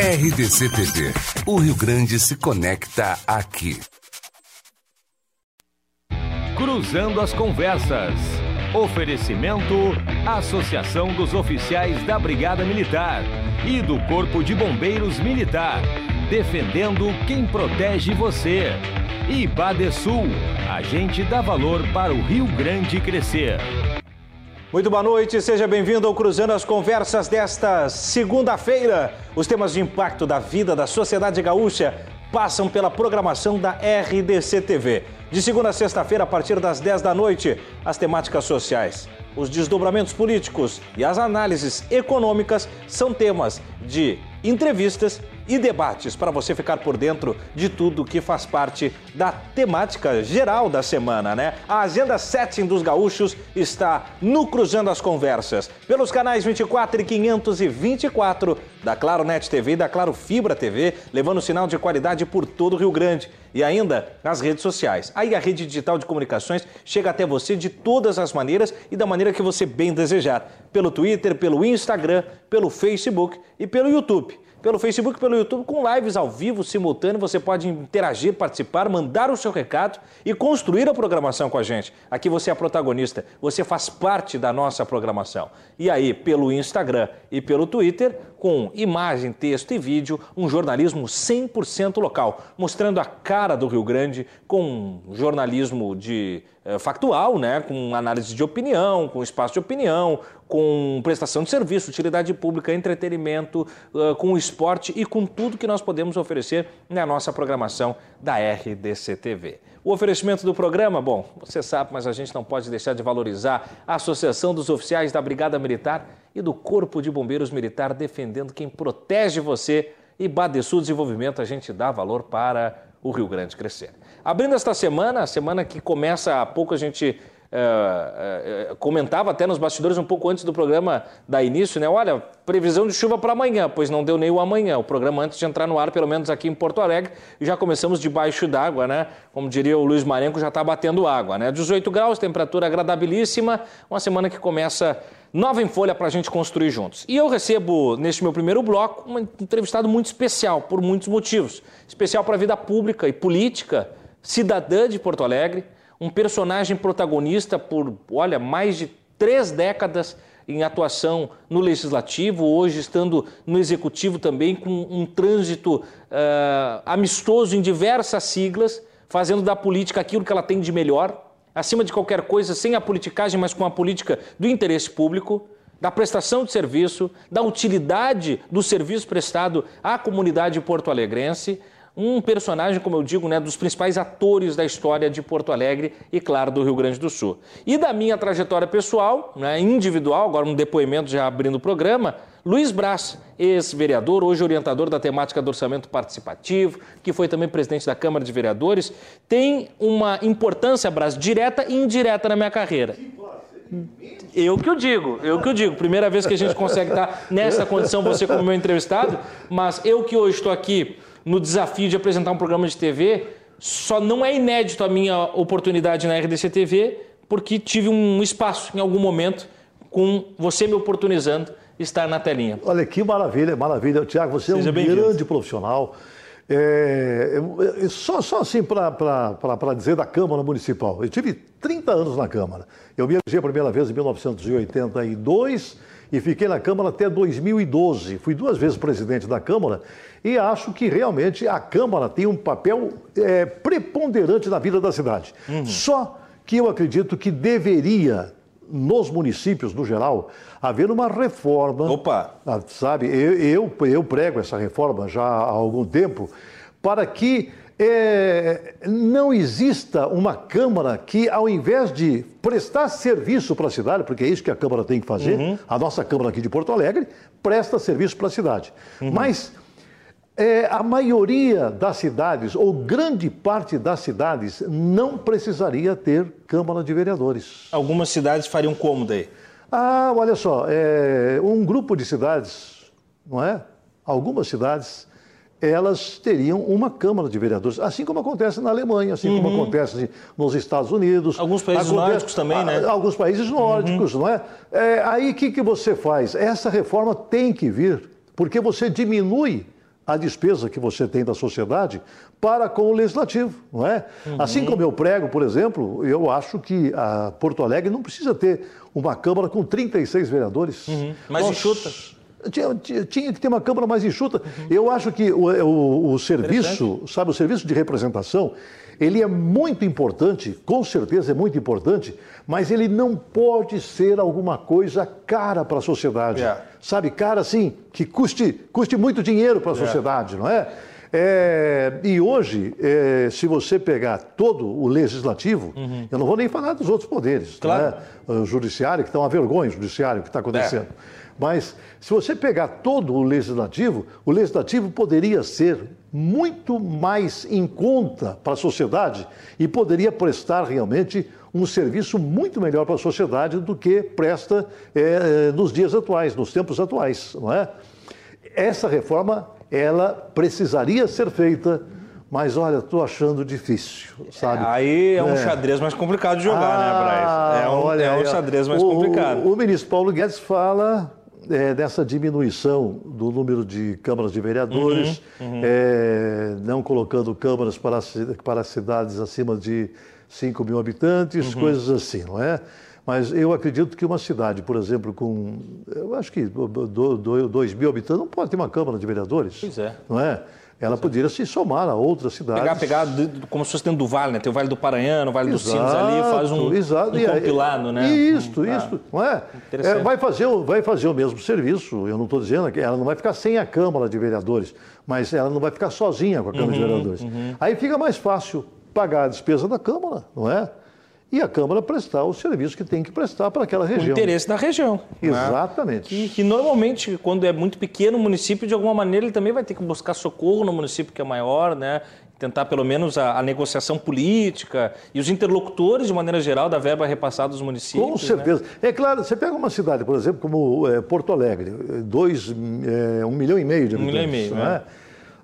RDC TV. O Rio Grande se conecta aqui. Cruzando as Conversas. Oferecimento: Associação dos Oficiais da Brigada Militar e do Corpo de Bombeiros Militar. Defendendo quem protege você. E Badesul, a gente dá valor para o Rio Grande crescer. Muito boa noite, seja bem-vindo ao Cruzando as Conversas desta segunda-feira. Os temas de impacto da vida da sociedade gaúcha passam pela programação da RDC TV. De segunda a sexta-feira, a partir das 10 da noite, as temáticas sociais, os desdobramentos políticos e as análises econômicas são temas de entrevistas e debates para você ficar por dentro de tudo que faz parte da temática geral da semana, né? A agenda setting dos gaúchos está no Cruzando as Conversas, pelos canais 24 e 524 da Claro Net TV e da Claro Fibra TV, levando sinal de qualidade por todo o Rio Grande e ainda nas redes sociais. Aí a rede digital de comunicações chega até você de todas as maneiras e da maneira que você bem desejar, pelo Twitter, pelo Instagram, pelo Facebook e pelo YouTube pelo Facebook, pelo YouTube, com lives ao vivo, simultâneo. Você pode interagir, participar, mandar o seu recado e construir a programação com a gente. Aqui você é a protagonista, você faz parte da nossa programação. E aí, pelo Instagram e pelo Twitter, com imagem, texto e vídeo, um jornalismo 100% local, mostrando a cara do Rio Grande com jornalismo de é, factual, né, com análise de opinião, com espaço de opinião, com prestação de serviço, utilidade pública, entretenimento, com esporte e com tudo que nós podemos oferecer na nossa programação da RDC TV. O oferecimento do programa, bom, você sabe, mas a gente não pode deixar de valorizar a Associação dos Oficiais da Brigada Militar e do Corpo de Bombeiros Militar defendendo quem protege você e Badesul Desenvolvimento a gente dá valor para o Rio Grande crescer. Abrindo esta semana, a semana que começa há pouco a gente é, é, comentava até nos bastidores um pouco antes do programa dar início, né? Olha, previsão de chuva para amanhã, pois não deu nem o amanhã. O programa antes de entrar no ar, pelo menos aqui em Porto Alegre, já começamos debaixo d'água, né? Como diria o Luiz Marenco, já está batendo água, né? 18 graus, temperatura agradabilíssima, uma semana que começa nova em folha para a gente construir juntos. E eu recebo, neste meu primeiro bloco, um entrevistado muito especial, por muitos motivos. Especial para a vida pública e política, cidadã de Porto Alegre, um personagem protagonista por, olha, mais de três décadas em atuação no legislativo, hoje estando no executivo também, com um trânsito uh, amistoso em diversas siglas, fazendo da política aquilo que ela tem de melhor, acima de qualquer coisa, sem a politicagem, mas com a política do interesse público, da prestação de serviço, da utilidade do serviço prestado à comunidade porto-alegrense um personagem, como eu digo, né, dos principais atores da história de Porto Alegre e, claro, do Rio Grande do Sul. E da minha trajetória pessoal, né, individual, agora um depoimento já abrindo o programa, Luiz Braz, ex-vereador, hoje orientador da temática do orçamento participativo, que foi também presidente da Câmara de Vereadores, tem uma importância, Braz, direta e indireta na minha carreira. Eu que o digo, eu que o digo. Primeira vez que a gente consegue estar nessa condição, você como meu entrevistado, mas eu que hoje estou aqui no desafio de apresentar um programa de TV, só não é inédito a minha oportunidade na RDC TV, porque tive um espaço em algum momento com você me oportunizando estar na telinha. Olha que maravilha, maravilha. Tiago, você Seja é um grande profissional. É, só, só assim para dizer da Câmara Municipal. Eu tive 30 anos na Câmara. Eu me elegi a primeira vez em 1982 e fiquei na Câmara até 2012. Fui duas vezes presidente da Câmara e acho que realmente a Câmara tem um papel é, preponderante na vida da cidade. Uhum. Só que eu acredito que deveria, nos municípios no geral, haver uma reforma. Opa! Ah, sabe, eu, eu, eu prego essa reforma já há algum tempo para que é, não exista uma Câmara que, ao invés de prestar serviço para a cidade, porque é isso que a Câmara tem que fazer, uhum. a nossa Câmara aqui de Porto Alegre presta serviço para a cidade. Uhum. Mas é, a maioria das cidades, ou grande parte das cidades, não precisaria ter Câmara de Vereadores. Algumas cidades fariam como daí? Ah, olha só, é, um grupo de cidades, não é? Algumas cidades elas teriam uma Câmara de Vereadores, assim como acontece na Alemanha, assim uhum. como acontece nos Estados Unidos. Alguns países acontece, nórdicos também, né? Alguns países nórdicos, uhum. não é? é aí o que, que você faz? Essa reforma tem que vir, porque você diminui a despesa que você tem da sociedade para com o legislativo, não é? Uhum. Assim como eu prego, por exemplo, eu acho que a Porto Alegre não precisa ter uma Câmara com 36 vereadores. Uhum. Mais Nós... enxuta. Tinha, tinha, que ter uma Câmara mais enxuta. Uhum. Eu acho que o, o, o serviço, sabe, o serviço de representação, ele é muito importante, com certeza é muito importante, mas ele não pode ser alguma coisa cara para a sociedade. Yeah. É. Sabe, cara assim, que custe, custe muito dinheiro para a yeah. É. sociedade, não é? É, e hoje, é, se você pegar todo o legislativo, uhum. eu não vou nem falar dos outros poderes, claro. né? o judiciário, que está uma vergonha, o judiciário que está acontecendo. É. Mas se você pegar todo o legislativo, o legislativo poderia ser muito mais em conta para a sociedade e poderia prestar realmente um serviço muito melhor para a sociedade do que presta é, nos dias atuais, nos tempos atuais, não é? Essa reforma, ela precisaria ser feita mas olha, estou achando difícil, sabe? É, aí é um é. xadrez mais complicado de jogar, né, ah, né, Braz? É um, olha, é um xadrez mais o, complicado. O, o ministro Paulo Guedes fala é, dessa diminuição do número de câmaras de vereadores, uhum, uhum. É, não colocando câmaras para, para cidades acima de 5 mil habitantes, uhum. coisas assim, não é? Mas eu acredito que uma cidade, por exemplo, com, eu acho que 2 mil habitantes, não pode ter uma Câmara de Vereadores. Pois é. Não é? Ela poderia se somar a outras cidades. Pegar, pegar como se fosse dentro do vale, né? Tem o Vale do Paranhão, o Vale exato, dos Sinos ali, faz um, exato. um compilado, né? Isso, hum, isso. Não é? é? vai, fazer, vai fazer o mesmo serviço, eu não estou dizendo que ela não vai ficar sem a Câmara de Vereadores, mas ela não vai ficar sozinha com a Câmara uhum, de Vereadores. Uhum. Aí fica mais fácil pagar a despesa da Câmara, não é? E a Câmara prestar o serviço que tem que prestar para aquela região. O interesse da região. Né? Exatamente. Né? Que, que, normalmente, quando é muito pequeno o município, de alguma maneira ele também vai ter que buscar socorro no município que é maior, né? tentar pelo menos a, a negociação política e os interlocutores, de maneira geral, da verba repassada dos municípios. Com certeza. Né? É claro, você pega uma cidade, por exemplo, como é, Porto Alegre, dois, é, um milhão e meio de habitantes. Um milhão e meio, né?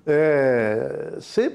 É, você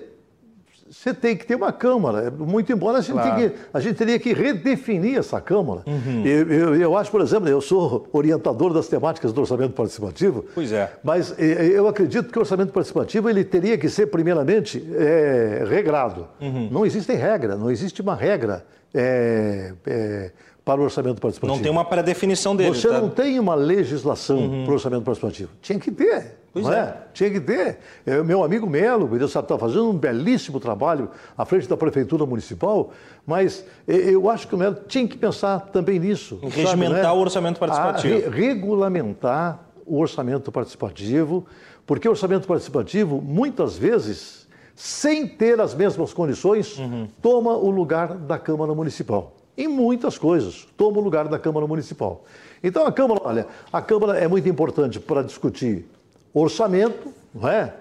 você tem que ter uma Câmara. Muito embora a gente, claro. que, a gente teria que redefinir essa Câmara. Uhum. Eu, eu, eu, acho, por exemplo, eu sou orientador das temáticas do orçamento participativo. Pois é. Mas eu acredito que o orçamento participativo ele teria que ser, primeiramente, é, regrado. Uhum. Não existe regra, não existe uma regra. É, é, para o orçamento participativo. Não tem uma pré-definição dele. Você tá? não tem uma legislação uhum. para o orçamento participativo. Tinha que ter. Pois é. é. Tinha que ter. É, meu amigo Melo, ele está fazendo um belíssimo trabalho à frente da Prefeitura Municipal, mas eu acho que o Melo tinha que pensar também nisso. Em regimentar né? o orçamento participativo. Re regulamentar o orçamento participativo, porque o orçamento participativo, muitas vezes, sem ter as mesmas condições, uhum. toma o lugar da Câmara Municipal. Em muitas coisas, toma o lugar da Câmara Municipal. Então a Câmara, olha, a Câmara é muito importante para discutir orçamento, não é?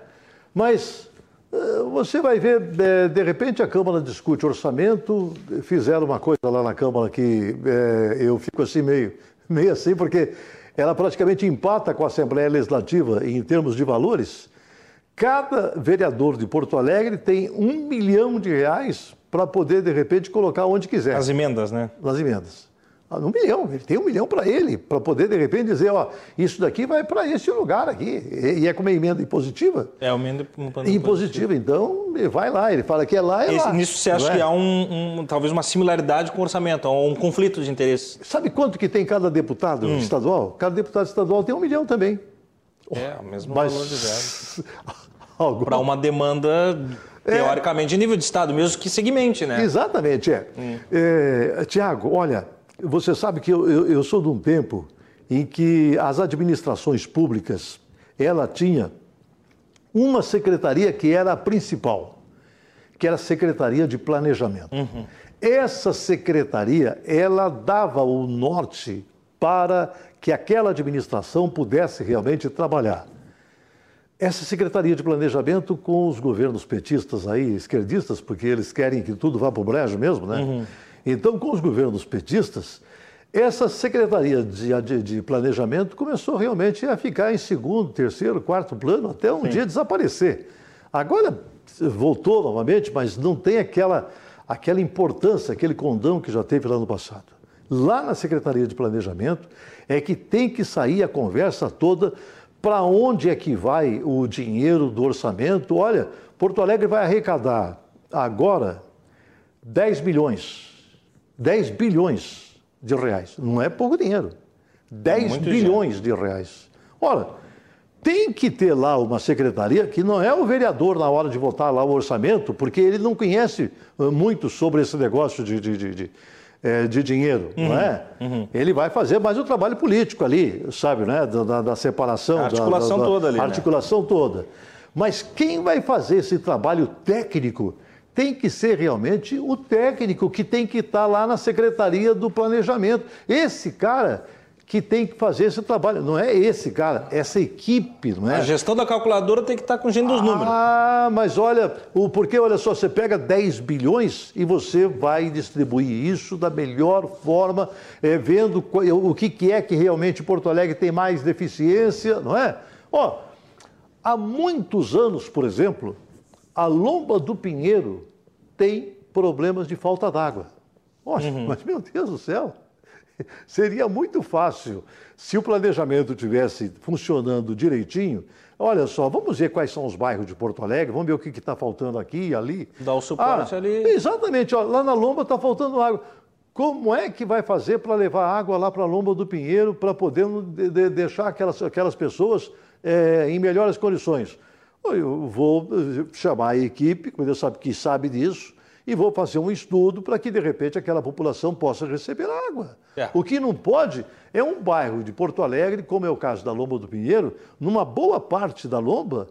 Mas eh, você vai ver, de repente a Câmara discute orçamento, fizeram uma coisa lá na Câmara que é, eu fico assim meio, meio assim, porque ela praticamente empata com a Assembleia Legislativa em termos de valores. Cada vereador de Porto Alegre tem um milhão de reais para poder, de repente, colocar onde quiser. As emendas, né? Nas emendas. Ah, um milhão, ele tem um milhão para ele, para poder de repente dizer, ó, isso daqui vai para esse lugar aqui. E é com uma emenda impositiva? É, uma emenda impositiva. Então, ele vai lá, ele fala que é lá, é Esse, lá. Nisso você acha é? que há um, um, talvez uma similaridade com o orçamento, um conflito de interesses? Sabe quanto que tem cada deputado hum. estadual? Cada deputado estadual tem um milhão também. É, o mesmo Mas... valor de verba. Para uma demanda é. teoricamente de nível de Estado, mesmo que segmente, né? Exatamente, é. Hum. é Tiago, olha, você sabe que eu, eu, eu, sou de um tempo em que as administrações públicas, ela tinha uma secretaria que era a principal, que era a Secretaria de Planejamento. Uhum. Essa secretaria, ela dava o norte para que aquela administração pudesse realmente trabalhar. Essa Secretaria de Planejamento com os governos petistas aí, esquerdistas, porque eles querem que tudo vá para o brejo mesmo, né? Uhum. Então, com os governos petistas, essa Secretaria de, de, de, Planejamento começou realmente a ficar em segundo, terceiro, quarto plano, até um Sim. dia desaparecer. Agora voltou novamente, mas não tem aquela, aquela importância, aquele condão que já teve lá no passado. Lá na Secretaria de Planejamento é que tem que sair a conversa toda para onde é que vai o dinheiro do orçamento? Olha, Porto Alegre vai arrecadar agora 10 bilhões, 10 bilhões de reais. Não é pouco dinheiro. 10 bilhões dinheiro. de reais. Olha, tem que ter lá uma secretaria que não é o vereador na hora de votar lá o orçamento, porque ele não conhece eh, muito sobre esse negócio de, de, de, de, é, de dinheiro, uhum, não é? Uhum. Ele vai fazer mais o trabalho político ali, sabe, né? Da, da, da separação. A articulação da, da, toda ali. Né? articulação né? toda. Mas quem vai fazer esse trabalho técnico tem que ser realmente o técnico que tem que estar lá na Secretaria do Planejamento. Esse cara que tem que fazer esse trabalho. Não é esse cara, essa equipe, não é? A gestão da calculadora tem que estar com gente dos números. Ah, mas olha, o porque olha só, você pega 10 bilhões e você vai distribuir isso da melhor forma, é, vendo o que, que é que realmente Porto Alegre tem mais deficiência, não é? Ó, há muitos anos, por exemplo, a Lomba do Pinheiro tem problemas de falta d'água. uhum. mas meu Deus do céu, Seria muito fácil se o planejamento tivesse funcionando direitinho. Olha só, vamos ver quais são os bairros de Porto Alegre, vamos ver o que está faltando aqui e ali. Dá o suporte ah, ali. Exatamente, ó, lá na Lomba está faltando água. Como é que vai fazer para levar água lá para a Lomba do Pinheiro para poder de, de, deixar aquelas, aquelas pessoas é, em melhores condições? Eu vou chamar a equipe, como Deus sabe que sabe disso, e vou fazer um estudo para que, de repente, aquela população possa receber água. É. O que não pode é um bairro de Porto Alegre, como é o caso da Lomba do Pinheiro, numa boa parte da Lomba,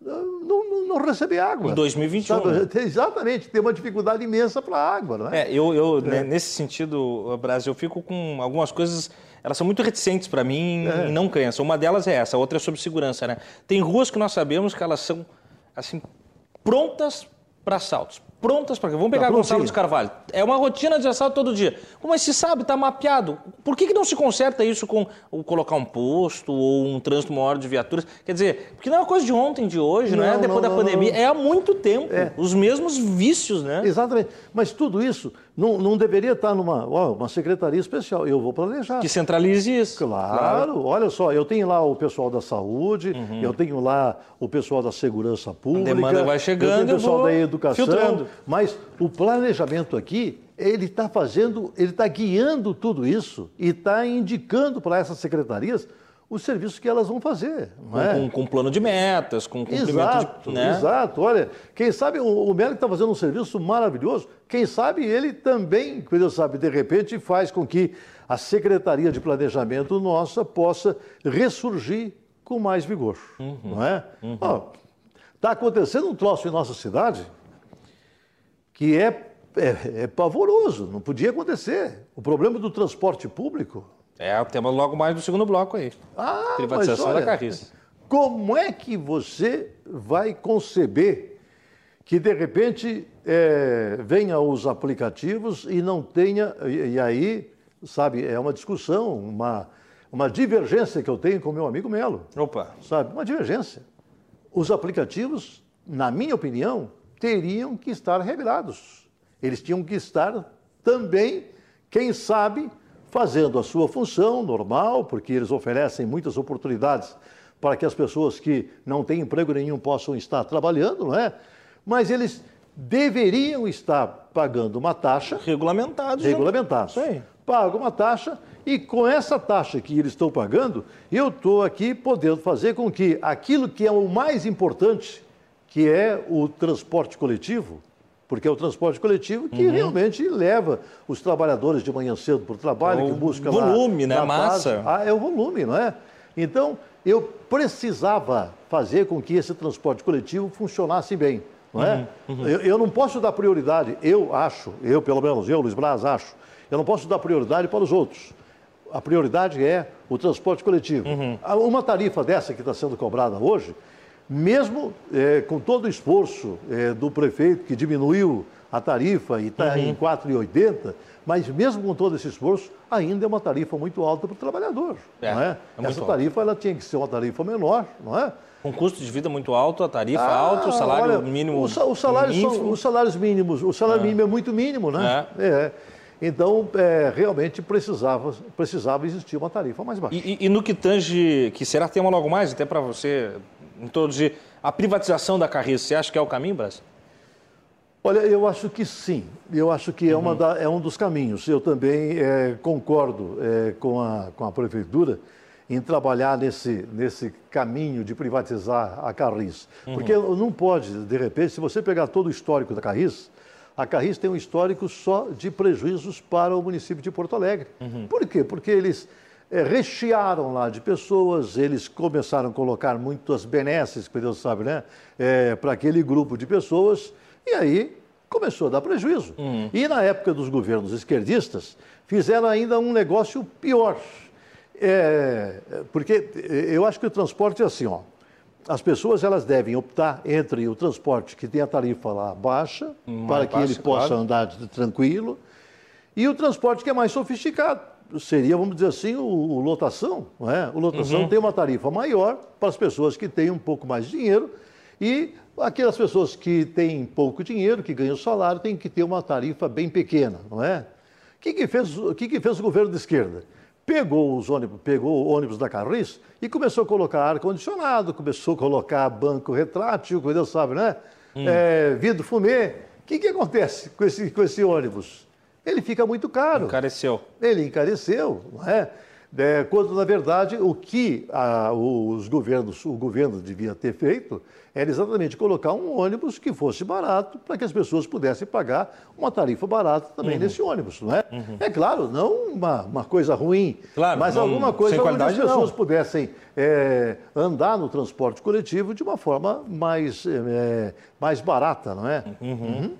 não, não, não receber água. Em 2021. Né? Exatamente, tem uma dificuldade imensa para a água, não é? é eu, eu é. nesse sentido, Brasil, eu fico com algumas coisas, elas são muito reticentes para mim é. e não cansam. Uma delas é essa, a outra é sobre segurança, né? Tem ruas que nós sabemos que elas são, assim, prontas para assaltos, prontas para Vamos pegar tá Gonçalo de Carvalho. É uma rotina de assalto todo dia. Mas se sabe, está mapeado. Por que, que não se conserta isso com colocar um posto ou um trânsito maior de viaturas? Quer dizer, porque não é uma coisa de ontem, de hoje, não, não é depois não, da pandemia. Não. É há muito tempo. É. Os mesmos vícios, né? Exatamente. Mas tudo isso não, não deveria estar numa ó, uma secretaria especial. Eu vou planejar. Que centralize isso. Claro. claro. Olha só, eu tenho lá o pessoal da saúde, uhum. eu tenho lá o pessoal da segurança pública. A demanda vai chegando. Eu tenho o pessoal da educação. Filtrando. Mas o planejamento aqui, ele está fazendo, ele está guiando tudo isso e está indicando para essas secretarias os serviços que elas vão fazer. Com, é? com, com, plano de metas, com cumprimento exato, de. Né? Exato, olha, quem sabe o, o está fazendo um serviço maravilhoso, quem sabe ele também, quem sabe, de repente, faz com que a Secretaria de Planejamento nossa possa ressurgir com mais vigor. Uhum, não é? Está uhum. oh, acontecendo um troço em nossa cidade que é, é, é, pavoroso, não podia acontecer. O problema do transporte público. É o tema logo mais do segundo bloco aí. Ah, Privatização olha, da Carriça. Como é que você vai conceber que de repente é, venha os aplicativos e não tenha. E, e, aí, sabe, é uma discussão, uma, uma divergência que eu tenho com meu amigo Melo. Opa! Sabe, uma divergência. Os aplicativos, na minha opinião, teriam que estar revirados. Eles tinham que estar também, quem sabe, fazendo a sua função normal, porque eles oferecem muitas oportunidades para que as pessoas que não têm emprego nenhum possam estar trabalhando, não é? Mas eles deveriam estar pagando uma taxa. Regulamentados. Regulamentados. Sim. Pagam uma taxa e com essa taxa que eles estão pagando, eu estou aqui podendo fazer com que aquilo que é o mais importante que é o transporte coletivo, porque é o transporte coletivo que uhum. realmente leva os trabalhadores de manhã cedo para o trabalho, é o que busca volume, lá, né? Massa. Ah, é o volume, não é? Então, eu precisava fazer com que esse transporte coletivo funcionasse bem, não é? Uhum. Uhum. Eu, eu, não posso dar prioridade, eu acho, eu pelo menos, eu, Luiz Braz, acho, eu não posso dar prioridade para os outros. A prioridade é o transporte coletivo. Uhum. Uma tarifa dessa que está sendo cobrada hoje, mesmo é, com todo o esforço é, do prefeito, que diminuiu a tarifa e está uhum. em 4,80, mas mesmo com todo esse esforço, ainda é uma tarifa muito alta para o trabalhador. É, não é? é Essa tarifa ela tinha que ser uma tarifa menor, não é? Com custo de vida muito alto, a tarifa ah, alta, o salário olha, mínimo. O, o salário são, os salários mínimos, o salário é. mínimo é muito mínimo, né? É. é. Então, é, realmente precisava, precisava existir uma tarifa mais baixa. E, e, e no que tange, que será tema logo mais, até para você introduzir, a privatização da Carris, você acha que é o caminho, Brasil? Olha, eu acho que sim. Eu acho que é, uma da, é um dos caminhos. Eu também é, concordo é, com, a, com a Prefeitura em trabalhar nesse, nesse caminho de privatizar a Carris. Uhum. Porque não pode, de repente, se você pegar todo o histórico da Carris, a Carris tem um histórico só de prejuízos para o município de Porto Alegre. Uhum. Por quê? Porque eles é, rechearam lá de pessoas, eles começaram a colocar muitas benesses, que Deus sabe, né? É, para aquele grupo de pessoas e aí começou a dar prejuízo. Uhum. E na época dos governos esquerdistas, fizeram ainda um negócio pior. É, porque eu acho que o transporte é assim, ó. As pessoas elas devem optar entre o transporte que tem a tarifa lá baixa, hum, para que baixa, ele possa claro. andar tranquilo, e o transporte que é mais sofisticado. Seria, vamos dizer assim, o, o lotação. Não é? O lotação uhum. tem uma tarifa maior para as pessoas que têm um pouco mais de dinheiro e aquelas pessoas que têm pouco dinheiro, que ganham salário, têm que ter uma tarifa bem pequena, não é? O que, que, fez, o que, que fez o governo de esquerda? Pegou os ônibus, pegou o ônibus da Carris e começou a colocar ar-condicionado, começou a colocar banco retrátil, Deus sabe, né? Hum. É, vidro fumê. O que, que acontece com esse, com esse ônibus? Ele fica muito caro. Encareceu. Ele encareceu, não é? É, quando, na verdade, o que a, os governos, o governo devia ter feito era exatamente colocar um ônibus que fosse barato para que as pessoas pudessem pagar uma tarifa barata também uhum. nesse ônibus, não é? Uhum. É claro, não uma, uma coisa ruim, claro, mas não, alguma coisa onde as pessoas não. pudessem é, andar no transporte coletivo de uma forma mais, é, mais barata, não é? Uhum.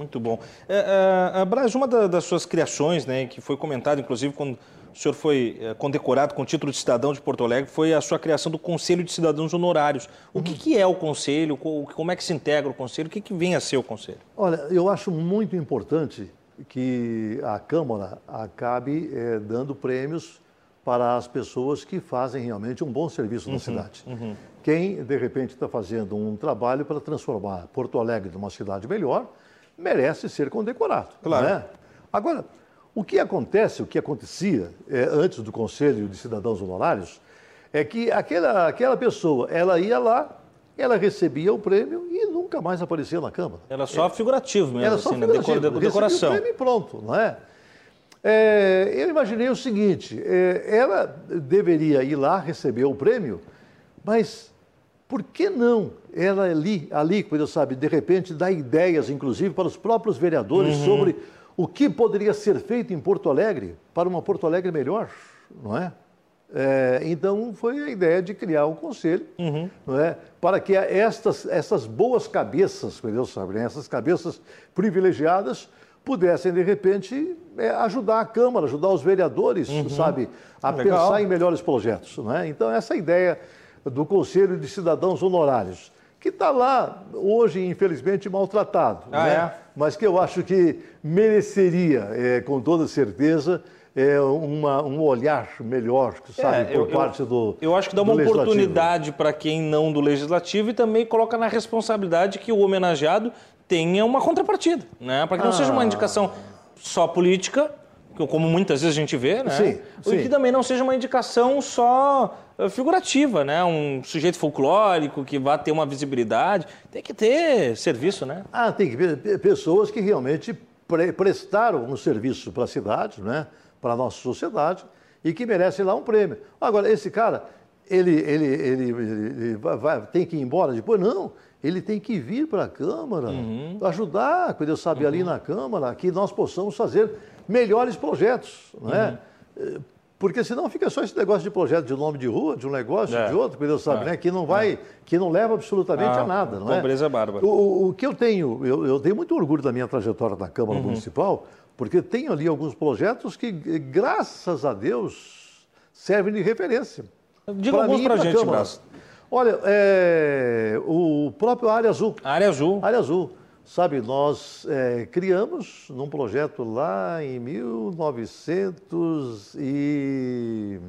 Muito bom. É, é, Braz, uma das suas criações, né, que foi comentada, inclusive, quando o senhor foi é, condecorado com o título de cidadão de Porto Alegre, foi a sua criação do Conselho de Cidadãos Honorários. O uhum. que, que, é o Conselho? Como é que se integra o Conselho? O que, que vem a ser o Conselho? Olha, eu acho muito importante que a Câmara acabe é, dando prêmios para as pessoas que fazem realmente um bom serviço uhum, na cidade. Uhum. Quem, de repente, está fazendo um trabalho para transformar Porto Alegre numa cidade melhor, merece ser condecorado. Claro. Né? Agora, o que acontece, o que acontecia é, antes do Conselho de Cidadãos Honorários, é que aquela, aquela pessoa, ela ia lá, ela recebia o prêmio e nunca mais aparecia na Câmara. Era só é, figurativo mesmo, era só assim, figurativo. Decor, decoração. Recebia o prêmio e pronto, não é? é? Eu imaginei o seguinte, é, ela deveria ir lá receber o prêmio, mas por que não ela ali, ali, quando sabe, de repente dá ideias, inclusive, para os próprios vereadores uhum. sobre o que poderia ser feito em Porto Alegre para uma Porto Alegre melhor, não é? é então foi a ideia de criar um conselho, uhum. não é? Para que estas, essas boas cabeças, Deus sabe, né? essas cabeças privilegiadas pudessem de repente é, ajudar a Câmara, ajudar os vereadores, uhum. sabe, a Legal. pensar em melhores projetos, não é? Então essa ideia do Conselho de Cidadãos Honorários que está lá hoje, infelizmente, maltratado. Ah, né? é? Mas que eu acho que mereceria, é, com toda certeza, é, uma, um olhar melhor, sabe, é, por eu, parte do Eu acho que dá uma oportunidade para quem não do legislativo e também coloca na responsabilidade que o homenageado tenha uma contrapartida, né? Para que não ah. seja uma indicação só política, como muitas vezes a gente vê, né? Sim, sim. E que também não seja uma indicação só figurativa, né? Um sujeito folclórico que vá ter uma visibilidade. Tem que ter serviço, né? Ah, tem que ver pessoas que realmente pre prestaram um serviço para a cidade, né? Para a nossa sociedade e que merecem lá um prêmio. Agora, esse cara, ele, ele, ele, ele vai, tem que ir embora depois? Não. Ele tem que vir para a Câmara, uhum. ajudar, quando eu sabe, uhum. ali na Câmara, que nós possamos fazer melhores projetos, não é? Uhum. Porque senão fica só esse negócio de projeto de nome de rua, de um negócio, é. de outro, que Deus sabe, é. né? Que não vai, é. que não leva absolutamente ah, a nada, não é? Pobreza bárbara. O, o, que eu tenho, eu, eu, tenho muito orgulho da minha trajetória na Câmara uhum. Municipal, porque tenho ali alguns projetos que, graças a Deus, servem de referência. Diga pra alguns para a gente, Braço. Olha, é, o próprio Área Azul. Área Azul. Área Azul. Sabe, nós é, criamos num projeto lá em 1900 e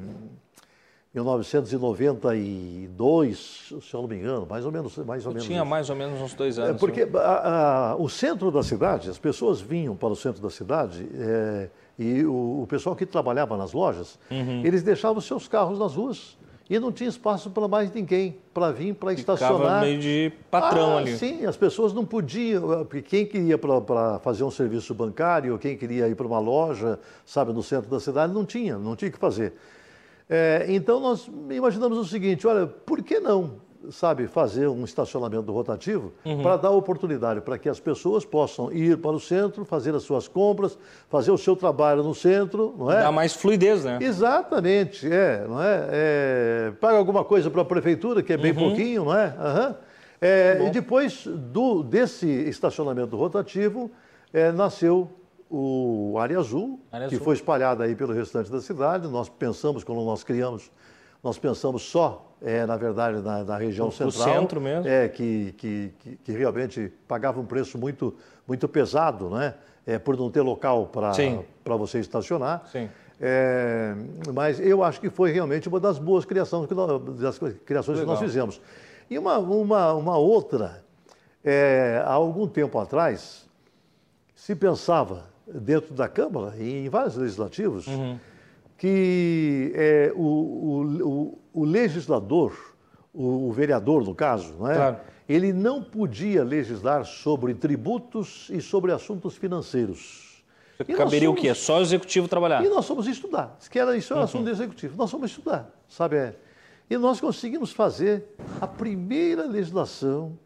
1992, se eu não me engano, mais ou menos. Mais ou menos tinha isso. mais ou menos uns dois anos. É porque a, a, o centro da cidade, as pessoas vinham para o centro da cidade é, e o, o, pessoal que trabalhava nas lojas, uhum. eles deixavam seus carros nas ruas e não tinha espaço para mais ninguém para vir para estacionar. Ficava meio de patrão ah, ali. Sim, as pessoas não podiam, porque quem queria para fazer um serviço bancário, quem queria ir para uma loja, sabe, no centro da cidade, não tinha, não tinha que fazer. É, então nós imaginamos o seguinte, olha, por que não, sabe, fazer um estacionamento rotativo uhum. para dar oportunidade para que as pessoas possam ir para o centro, fazer as suas compras, fazer o seu trabalho no centro, não é? Dá mais fluidez, né? Exatamente, é, não é? é paga alguma coisa para a prefeitura, que é bem uhum. pouquinho, não é? Uhum. é e depois do, desse estacionamento rotativo, é, nasceu o Área Azul, área que foi espalhada aí pelo restante da cidade. Nós pensamos, quando nós criamos, nós pensamos só, é, na verdade, na, na região no, central. No centro mesmo. É, que, que, que, que, realmente pagava um preço muito, muito pesado, né? É, por não ter local para você estacionar. Sim. É, mas eu acho que foi realmente uma das boas criações que nós, das criações que nós fizemos. E uma, uma, uma outra, é, há algum tempo atrás, se pensava dentro da Câmara e em vários legislativos uhum. Que é, o, o, o, legislador, o, o, vereador no caso, não é? Claro. ele não podia legislar sobre tributos e sobre assuntos financeiros. E Caberia somos, o quê? Só o executivo trabalhar? E nós fomos estudar. Que era, isso é um uhum. assunto do executivo. Nós fomos estudar, sabe? É. E nós conseguimos fazer a primeira legislação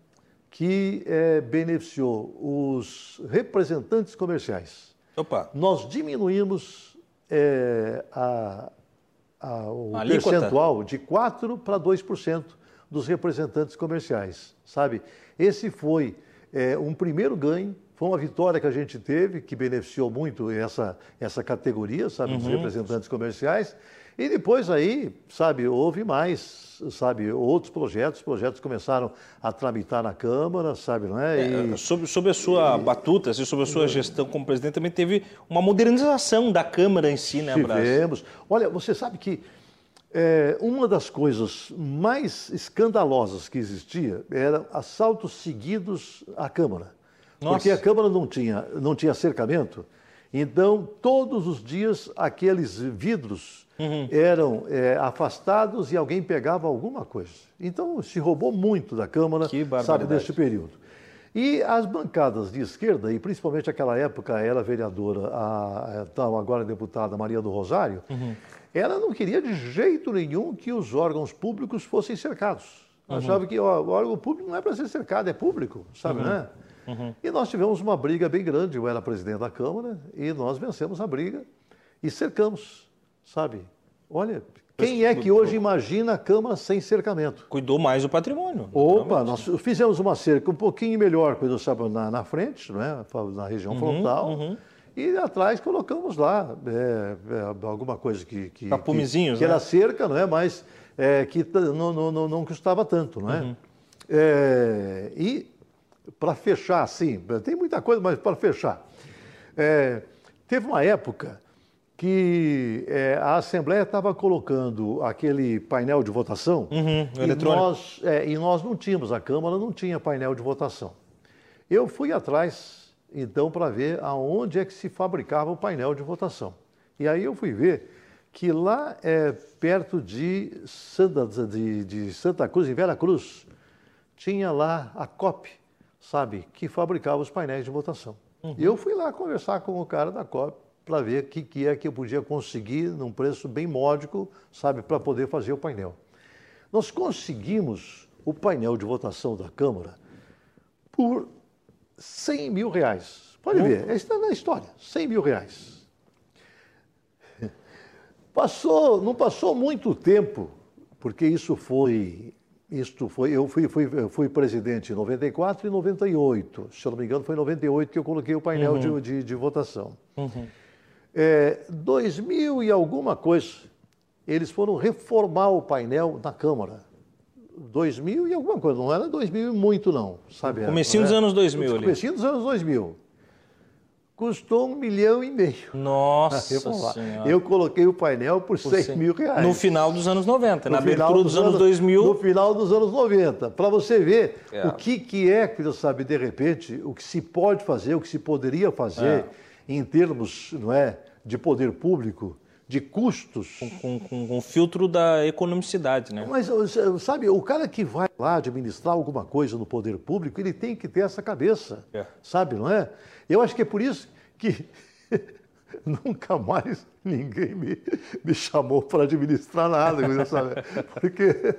que é, beneficiou os representantes comerciais. Opa. Nós diminuímos é, a, a, o percentual de 4% para 2% dos representantes comerciais, sabe? Esse foi é, um primeiro ganho, foi uma vitória que a gente teve, que beneficiou muito essa, essa categoria, sabe, uhum. dos representantes comerciais. E depois aí, sabe, houve mais, sabe, outros projetos, projetos começaram a tramitar na Câmara, sabe, não é? E... é sobre, sobre a sua e... batuta, assim, sobre a sua gestão como presidente, também teve uma modernização da Câmara em si, né, Tivemos. Olha, você sabe que é, uma das coisas mais escandalosas que existia era assaltos seguidos à Câmara. Nossa. Porque a Câmara não tinha, não tinha cercamento, então todos os dias aqueles vidros uhum. eram é, afastados e alguém pegava alguma coisa. Então se roubou muito da Câmara, sabe, neste período. E as bancadas de esquerda, e principalmente aquela época era vereadora, a, a então, agora deputada Maria do Rosário, uhum. ela não queria de jeito nenhum que os órgãos públicos fossem cercados. Uhum. Achava que ó, o órgão público não é para ser cercado, é público, sabe, uhum. né? Uhum. E nós tivemos uma briga bem grande, eu era presidente da Câmara, e nós vencemos a briga e cercamos sabe? Olha, quem é que hoje imagina a Câmara sem cercamento? Cuidou mais do patrimônio. Opa, nós fizemos uma cerca um pouquinho melhor, cuidou, sabe, na, na frente, é? na região uhum, frontal. Uhum. E atrás colocamos lá é, é, alguma coisa que, que, que, que, era né? cerca, não é? mas é, que não, não, não, não, custava tanto. Não é? Uhum. é e para fechar, sim, tem muita coisa, mas para fechar. É, teve uma época que é, a Assembleia estava colocando aquele painel de votação uhum, e, nós, é, e nós não tínhamos, a Câmara não tinha painel de votação. Eu fui atrás, então, para ver aonde é que se fabricava o painel de votação. E aí eu fui ver que lá é, perto de Santa, de, de Santa Cruz, em Vera Cruz, tinha lá a COP, sabe, que fabricava os painéis de votação. Uhum. E eu fui lá conversar com o cara da COP para ver o que, que é que eu podia conseguir num preço bem módico, sabe, para poder fazer o painel. Nós conseguimos o painel de votação da Câmara por 100 mil reais. Pode ver, está na história, 100 mil reais. Passou, não passou muito tempo, porque isso foi, isto foi, eu fui, fui, fui presidente em 94 e 98. Se eu não me engano, foi em 98 que eu coloquei o painel uhum. de, de, de, votação. Uhum é, 2000 e alguma coisa, eles foram reformar o painel na Câmara. 2000 e alguma coisa, não era 2000 e muito não, sabe? Comecinho dos é? anos 2000 ali. Comecinho dos anos 2000. Custou um milhão e meio. Nossa eu, senhora. eu coloquei o painel por, por 6 mil reais. No final dos anos 90, no na abertura dos, anos, anos 2000. No final dos anos 90. Para você ver é. o que, que é, que você sabe, de repente, o que se pode fazer, o que se poderia fazer é. em termos não é, de poder público, de custos. Com, com, com, com, o filtro da economicidade, né? Mas, sabe, o cara que vai lá administrar alguma coisa no poder público, ele tem que ter essa cabeça, é. sabe, não é? Eu acho que é por isso que nunca mais ninguém me, me chamou para administrar nada, sabe? Porque.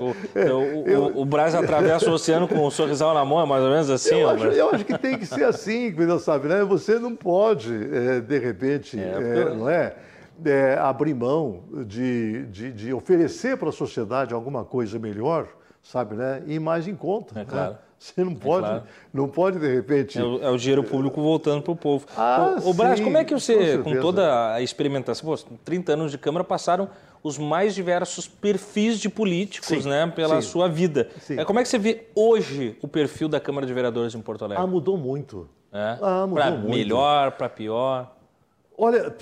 O, então, eu, o, o Braz atravessa o oceano com um sorrisal na mão, é mais ou menos assim, eu, acho, eu acho que tem que ser assim, sabe? Né? Você não pode, é, de repente, é, é, não é? É, abrir mão de, de, de oferecer para a sociedade alguma coisa melhor, sabe, né? E mais em conta. É claro. Você não pode, é claro. não pode de repente. É o, é o dinheiro público voltando para o povo. Ah, o, o Brás, como é que você, com, com, toda a experimentação, pô, 30 anos de Câmara, passaram os mais diversos perfis de políticos, sim, né, pela sim, sua vida. Sim. É, como é que você vê hoje o perfil da Câmara de Vereadores em Porto Alegre? Ah, mudou muito. É? Ah, mudou pra muito. melhor, para pior? Olha,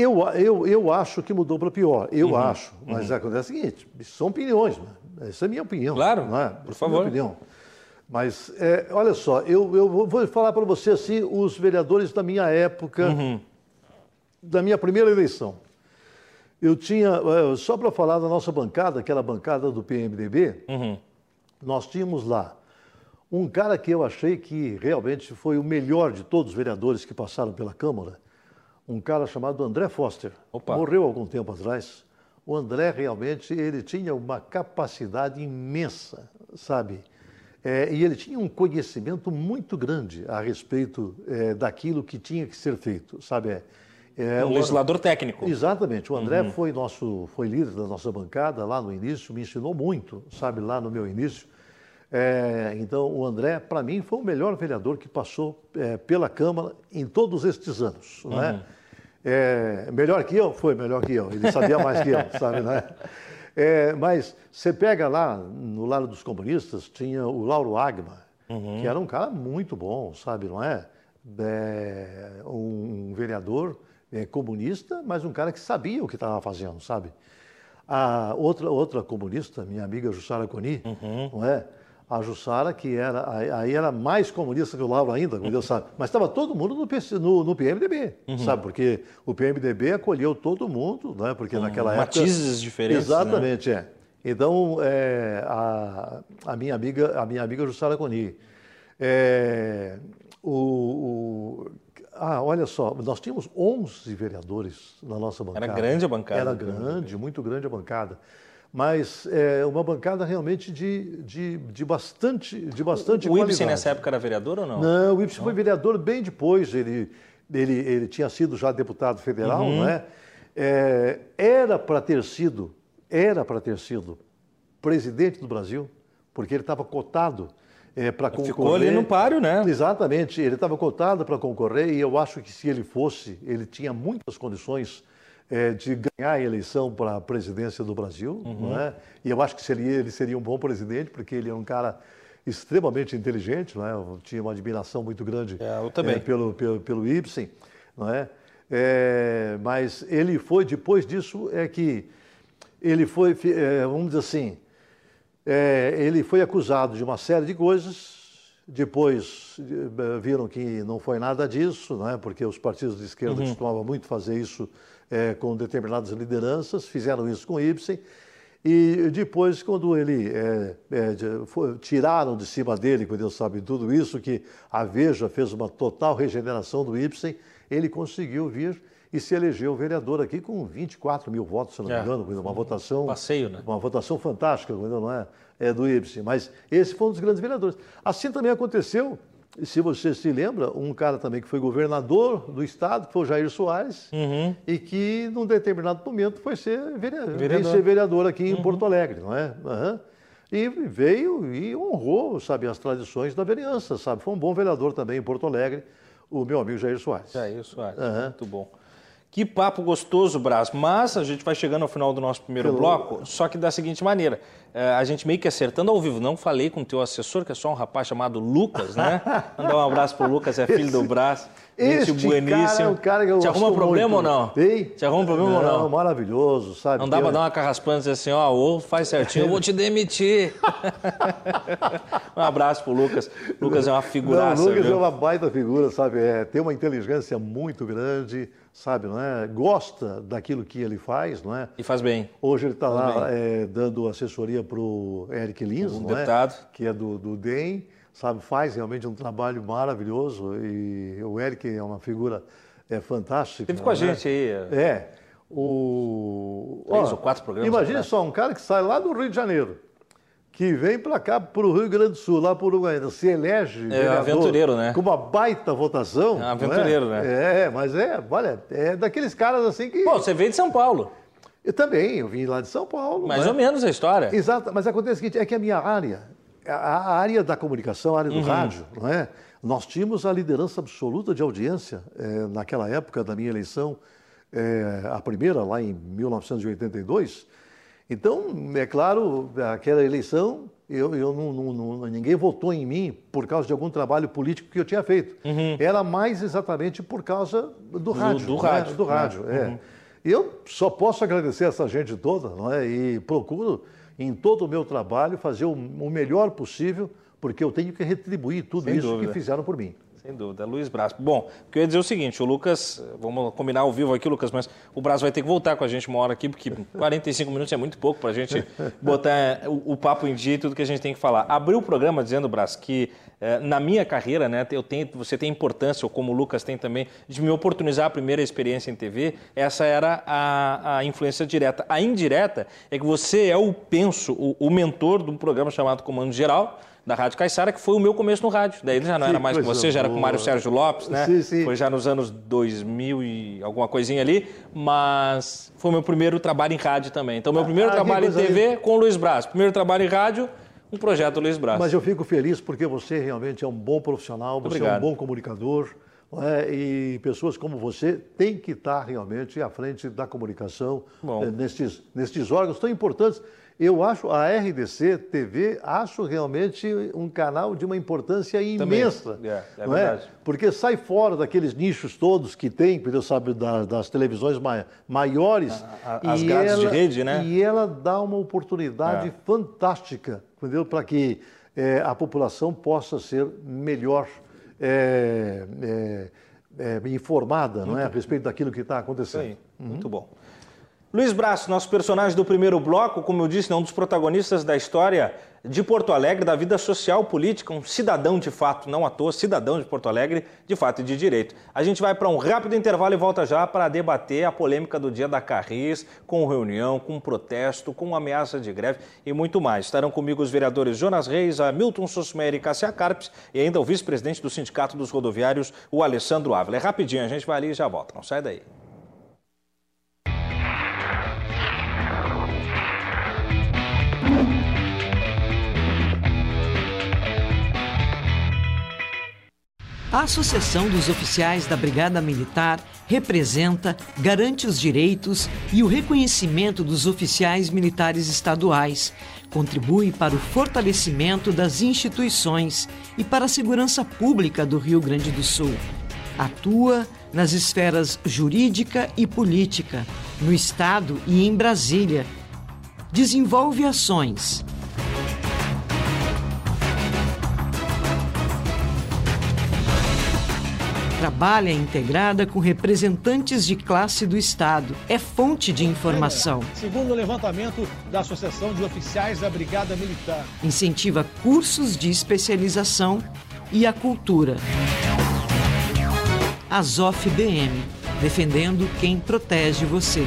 eu, eu, eu acho que mudou para pior. Eu uhum, acho. Mas uhum. acontece o seguinte: são opiniões. Né? Essa é a minha opinião. Claro, é? por favor. É opinião. Mas, é, olha só, eu, eu vou falar para você assim, os vereadores da minha época, uhum. da minha primeira eleição. Eu tinha, é, só para falar da nossa bancada, aquela bancada do PMDB, uhum. nós tínhamos lá um cara que eu achei que realmente foi o melhor de todos os vereadores que passaram pela Câmara, um cara chamado André Foster. Opa. Morreu algum tempo atrás. O André realmente ele tinha uma capacidade imensa, sabe? É, e ele tinha um conhecimento muito grande a respeito é, daquilo que tinha que ser feito, sabe? É, é um legislador técnico. Exatamente. O André uhum. foi nosso, foi líder da nossa bancada lá no início, me ensinou muito, sabe, lá no meu início. É, então, o André, para mim, foi o melhor vereador que passou é, pela Câmara em todos estes anos, não é? Uhum. É, melhor que eu? Foi melhor que eu. Ele sabia mais que eu, sabe, né? É, mas você pega lá, no lado dos comunistas, tinha o Lauro Agma, uhum. que era um cara muito bom, sabe, não é? é um vereador é, comunista, mas um cara que sabia o que estava fazendo, sabe? A outra, outra comunista, minha amiga Jussara Coni, uhum. não é? A Jussara, que era, aí era mais comunista que o Lauro ainda, como Deus sabe. Mas estava todo mundo no, PC, no, no PMDB, uhum. sabe? Porque o PMDB acolheu todo mundo, né? Porque uhum. naquela época... Matizes diferentes, né? Exatamente, né? é. Então, é, a, a, minha amiga, a minha amiga Jussara Coni, é, o, o, ah, olha só, nós tínhamos 11 vereadores na nossa bancada. Era grande a bancada. Era grande, muito grande a bancada mas é uma bancada realmente de, de, de bastante, de bastante o, o Ibsen nessa época era vereador ou não? Não, o Ibsen foi vereador bem depois, ele, ele, ele tinha sido já deputado federal, uhum. não é? é era para ter sido, era para ter sido presidente do Brasil, porque ele estava cotado é, para concorrer. Ficou ali no páreo, né? Exatamente, ele estava cotado para concorrer e eu acho que se ele fosse, ele tinha muitas condições é, de ganhar a eleição para a presidência do Brasil, uhum. não é? E eu acho que seria, ele seria um bom presidente, porque ele é um cara extremamente inteligente, não é? Eu tinha uma admiração muito grande é, eu também. É, pelo, pelo, pelo Ibsen, não é? é? Mas ele foi, depois disso, é que ele foi, é, vamos dizer assim, é, ele foi acusado de uma série de coisas, depois é, viram que não foi nada disso, não é? porque os partidos de esquerda uhum. costumavam muito fazer isso é, com determinadas lideranças, fizeram isso com Ibsen. E depois, quando ele é, é, foi, tiraram de cima dele, quando Deus sabe tudo isso, que a Veja fez uma total regeneração do Ibsen, ele conseguiu vir e se elegeu vereador aqui com 24 mil votos, se não me é. engano, uma votação. Passeio, né? Uma votação fantástica, não é? é do Ibsen. Mas esse foi um dos grandes vereadores. Assim também aconteceu se você se lembra, um cara também que foi governador do estado, que foi o Jair Soares, uhum. e que, num determinado momento, foi ser vereador, vereador. Ser vereador aqui em uhum. Porto Alegre, não é? Uhum. E veio e honrou, sabe, as tradições da vereança, sabe? Foi um bom vereador também em Porto Alegre, o meu amigo Jair Soares. Jair Soares, muito bom. Que papo gostoso, Brás. Mas a gente vai chegando ao final do nosso primeiro Pelo... bloco, só que da seguinte maneira. É, a gente meio que acertando ao vivo. Não falei com o teu assessor, que é só um rapaz chamado Lucas, né? Mandar um abraço pro Lucas, é filho do Brás. Gente bueníssimo. Cara é um cara que eu Te arruma problema muito. ou não? Ei? Te arruma problema ou não? Maravilhoso, sabe? Não dá pra eu... dar uma carraspana e dizer assim, ó, ou faz certinho, eu vou te demitir. um abraço pro Lucas. Lucas é uma figuraça. Não, Lucas viu? é uma baita figura, sabe? É, tem uma inteligência muito grande sabe, não é? Gosta daquilo que ele faz, não é? E faz bem. Hoje ele está lá é, dando assessoria para o Eric Lins, um deputado. É? que é do, do DEM, sabe, faz realmente um trabalho maravilhoso e o Eric é uma figura é, fantástica. Teve com a é? gente aí. É. O... Três ou quatro programas. Imagine só, um cara que sai lá do Rio de Janeiro que vem para cá, para o Rio Grande do Sul, lá para o Uruguaiana, se elege é aventureiro, né? com uma baita votação. É aventureiro, é? né? É, mas é, olha, é daqueles caras assim que... Pô, você veio de São Paulo. Eu também, eu vim lá de São Paulo. Mais né? ou menos a história. Exato, mas acontece o seguinte, é que a minha área, a área da comunicação, a área do uhum. rádio, não é? Nós tínhamos a liderança absoluta de audiência é, naquela época da minha eleição, é, a primeira, lá em 1982. Então, é claro, aquela eleição eu, eu não, não, não, ninguém votou em mim por causa de algum trabalho político que eu tinha feito. Uhum. Era mais exatamente por causa do rádio. Do, do né? rádio. Do rádio, é. Uhum. Eu só posso agradecer essa gente toda não é? e procuro, em todo o meu trabalho, fazer o, o melhor possível, porque eu tenho que retribuir tudo Sem isso dúvida. que fizeram por mim. Sem dúvida. Luiz Braz. Bom, o que eu ia dizer é o seguinte, o Lucas, vamos combinar ao vivo aqui, Lucas, mas o Braz vai ter que voltar com a gente uma hora aqui, porque 45 minutos é muito pouco para a gente botar o, o, papo em dia e tudo que a gente tem que falar. Abriu o programa dizendo, Braz, que na minha carreira, né, eu tenho, você tem importância, ou como o Lucas tem também, de me oportunizar a primeira experiência em TV, essa era a, a influência direta. A indireta é que você é o penso, o, o mentor de um programa chamado Comando Geral, da Rádio Caixara, que foi o meu começo no rádio. Daí ele já não era mais com você, já era com o Mário Sérgio Lopes, né? Sim, sim. Foi já nos anos 2000 e alguma coisinha ali, mas foi o meu primeiro trabalho em rádio também. Então, meu primeiro ah, trabalho em TV com o Luiz Braz. Primeiro trabalho em rádio, um projeto Luiz Braz. Mas eu fico feliz porque você realmente é um bom profissional, você Obrigado. é um bom comunicador. É, e pessoas como você têm que estar realmente à frente da comunicação é, nestes, nestes órgãos tão importantes eu acho a RDC TV, acho realmente um canal de uma importância imensa. É, é não é? verdade. É? Porque sai fora daqueles nichos todos que tem, você sabe, das, das televisões maiores. as grades ela, de rede, né? E ela dá uma oportunidade é. fantástica, entendeu? Para que é, a população possa ser melhor é, é, informada não é? a respeito daquilo que está acontecendo. Isso aí. Uhum. Muito bom. Luiz Braço, nosso personagem do primeiro bloco, como eu disse, é um dos protagonistas da história de Porto Alegre, da vida social política, um cidadão de fato, não à toa, cidadão de Porto Alegre, de fato e de direito. A gente vai para um rápido intervalo e volta já para debater a polêmica do dia da Carris, com reunião, com protesto, com ameaça de greve e muito mais. Estarão comigo os vereadores Jonas Reis, Hamilton Sussumer e Cássia Carpes e ainda o vice-presidente do Sindicato dos Rodoviários, o Alessandro Ávila. É rapidinho, a gente vai ali e já volta. Não sai daí. A Associação dos Oficiais da Brigada Militar representa, garante os direitos e o reconhecimento dos oficiais militares estaduais, contribui para o fortalecimento das instituições e para a segurança pública do Rio Grande do Sul. Atua nas esferas jurídica e política, no Estado e em Brasília. Desenvolve ações trabalha integrada com representantes de classe do Estado. É fonte de informação. Segundo o levantamento da Associação de Oficiais da Brigada Militar. Incentiva cursos de especialização e a cultura. Azof BM, defendendo quem protege você.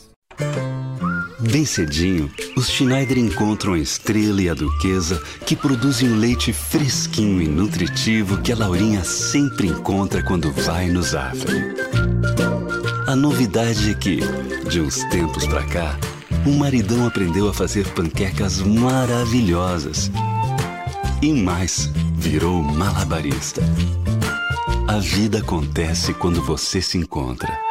Bem cedinho, os Schneider encontram a estrela e a duquesa que produzem o leite fresquinho e nutritivo que a Laurinha sempre encontra quando vai no Zafari. A novidade é que, de uns tempos pra cá, o maridão aprendeu a fazer panquecas maravilhosas. E mais, virou malabarista. A vida acontece quando você se encontra.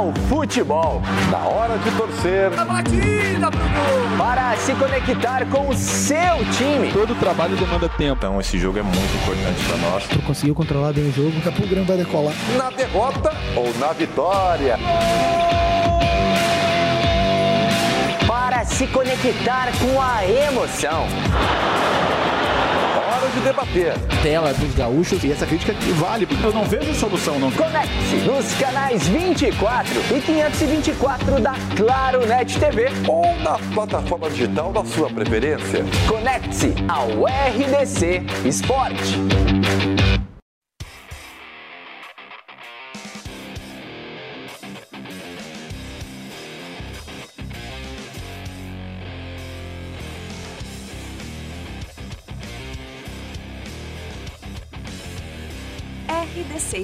Ao futebol. Na hora de torcer. A batida, Bruno! Para se conectar com o seu time. Todo trabalho demanda tempo. Então esse jogo é muito importante para nós. Tu conseguiu controlar bem o jogo, daqui a pouco o Grêmio vai decolar. Na derrota ou na vitória. Para se conectar com a emoção de debater. Tela dos gaúchos e essa crítica que vale. Eu não vejo solução, não. Conecte-se nos canais 24 e 524 da Claro Net TV ou na plataforma digital da sua preferência. Conecte-se ao RDC Esporte.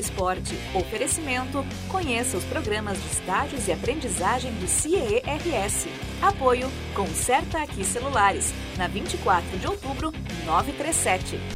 Esporte. Oferecimento. Conheça os programas de estágios e aprendizagem do CIERS. Apoio. Conserta Aqui Celulares. Na 24 de outubro, 937.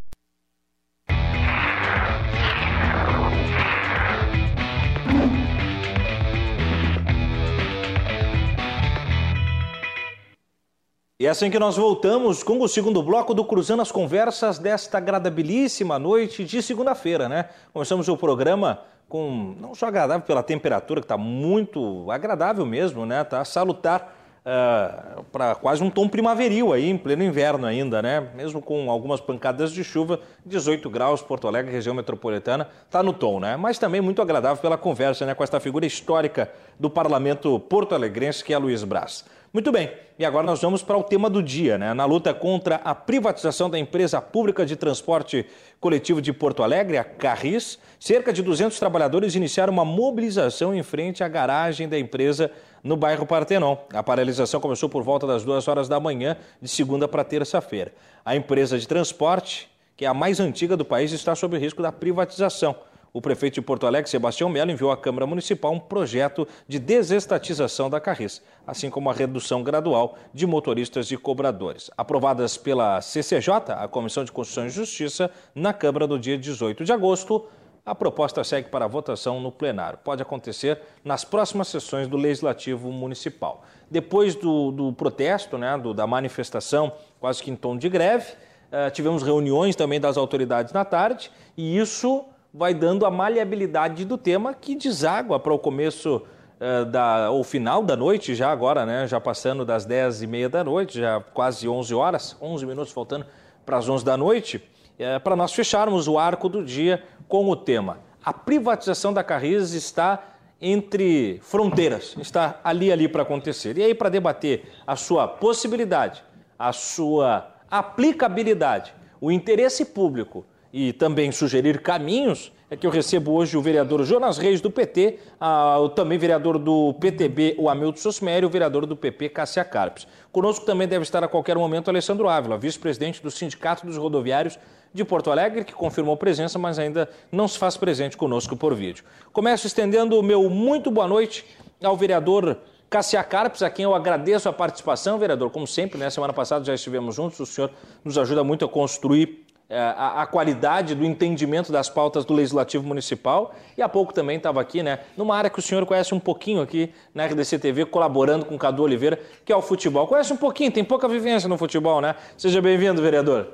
E é assim que nós voltamos com o segundo bloco do Cruzando as Conversas desta agradabilíssima noite de segunda-feira, né? Começamos o programa com, não só agradável pela temperatura, que está muito agradável mesmo, né? Tá salutar uh, eh, para quase um tom primaveril aí, em pleno inverno ainda, né? Mesmo com algumas pancadas de chuva, 18 graus, Porto Alegre, região metropolitana, está no tom, né? Mas também muito agradável pela conversa, né? Com esta figura histórica do parlamento porto-alegrense, que é Luiz Braz. Muito bem, e agora nós vamos para o tema do dia, né? Na luta contra a privatização da empresa pública de transporte coletivo de Porto Alegre, a Carris, cerca de 200 trabalhadores iniciaram uma mobilização em frente à garagem da empresa no bairro Partenon. A paralisação começou por volta das duas horas da manhã, de segunda para terça-feira. A empresa de transporte, que é a mais antiga do país, está sob risco da privatização o prefeito de Porto Alegre, Sebastião Melo, enviou à Câmara Municipal um projeto de desestatização da Carris, assim como a redução gradual de motoristas e cobradores. Aprovadas pela CCJ, a Comissão de Constituição e Justiça, na Câmara no dia 18 de agosto, a proposta segue para votação no plenário. Pode acontecer nas próximas sessões do Legislativo Municipal. Depois do, do protesto, né, do, da manifestação, quase que em tom de greve, uh, tivemos reuniões também das autoridades na tarde, e isso vai dando a maleabilidade do tema que deságua para o começo uh, da, ou final da noite, já agora, né? Já passando das 10 e meia da noite, já quase 11 horas, 11 minutos faltando para as 11 da noite, uh, para nós fecharmos o arco do dia com o tema. A privatização da Carris está entre fronteiras, está ali ali para acontecer. E aí, para debater a sua possibilidade, a sua aplicabilidade, o interesse público e também sugerir caminhos, é que eu recebo hoje o vereador Jonas Reis, do PT, a, também vereador do PTB, o Hamilton Sosmério, o vereador do PP, Cássia Carpes. Conosco também deve estar a qualquer momento Alessandro Ávila, vice-presidente do Sindicato dos Rodoviários de Porto Alegre, que confirmou presença, mas ainda não se faz presente conosco por vídeo. Começo estendendo o meu muito boa noite ao vereador Cassia Carpes, a quem eu agradeço a participação, vereador, como sempre, né? Semana passada já estivemos juntos, o senhor nos ajuda muito a construir a, a, qualidade do entendimento das pautas do Legislativo Municipal. E há pouco também estava aqui, né, numa área que o senhor conhece um pouquinho aqui na RDC TV, colaborando com o Cadu Oliveira, que é o futebol. Conhece um pouquinho, tem pouca vivência no futebol, né? Seja bem-vindo, vereador.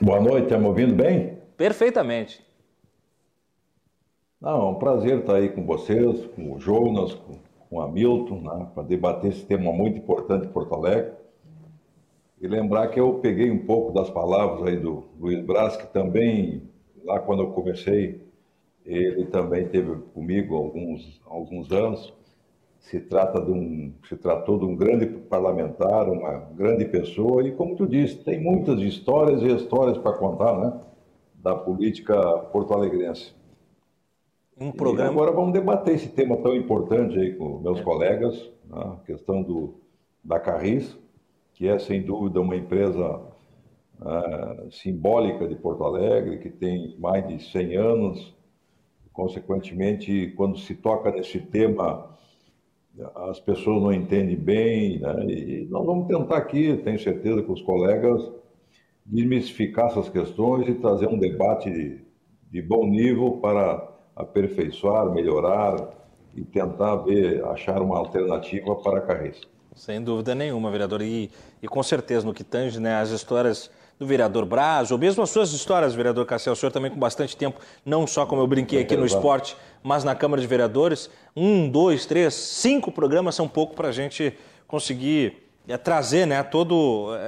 Boa noite, está me ouvindo bem? Perfeitamente. Não, é um prazer estar aí com vocês, com o Jonas, com, com o Hamilton, né, para debater esse tema muito importante em Porto Alegre. E lembrar que eu peguei um pouco das palavras aí do Luiz Braz, que também, lá quando eu comecei, ele também teve comigo alguns, alguns anos. Se trata de um, se tratou de um grande parlamentar, uma grande pessoa, e como tu disse, tem muitas histórias e histórias para contar, né? Da política porto-alegrense. Um programa... E agora vamos debater esse tema tão importante aí com meus é. colegas, né? a questão do, da Carris, que é sem dúvida uma empresa uh, simbólica de Porto Alegre, que tem mais de 100 anos. Consequentemente, quando se toca nesse tema, as pessoas não entendem bem, né? e nós vamos tentar aqui, tenho certeza que os colegas, desmistificar essas questões e trazer um debate de, de bom nível para aperfeiçoar, melhorar e tentar ver, achar uma alternativa para a carreira. Sem dúvida nenhuma, vereador. E, e com certeza, no que tange né, as histórias do vereador Braz, ou mesmo as suas histórias, vereador Cassel, o senhor também com bastante tempo, não só como eu brinquei aqui no esporte, mas na Câmara de Vereadores. Um, dois, três, cinco programas são pouco para a gente conseguir é, trazer né, toda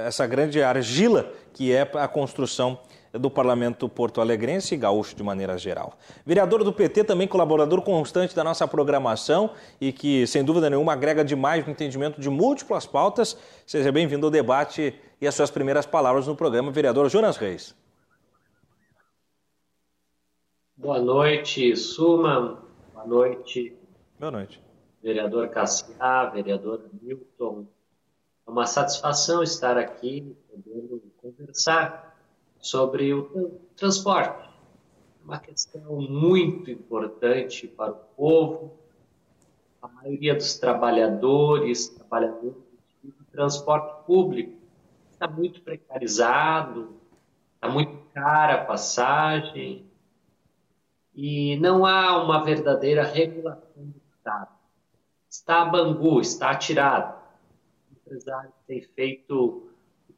essa grande argila que é a construção do Parlamento Porto-Alegrense e gaúcho de maneira geral. Vereador do PT, também colaborador constante da nossa programação e que, sem dúvida nenhuma, agrega demais no entendimento de múltiplas pautas. Seja bem-vindo ao debate e as suas primeiras palavras no programa, vereador Jonas Reis. Boa noite, Suma. Boa noite. Boa noite. Vereador Cassiá, vereador Milton. É uma satisfação estar aqui, podendo conversar sobre o transporte. Uma questão muito importante para o povo. A maioria dos trabalhadores, trabalhadores do transporte público, está muito precarizado, está muito cara a passagem e não há uma verdadeira regulação do Estado. Está a Bangu, está atirado. O empresário tem feito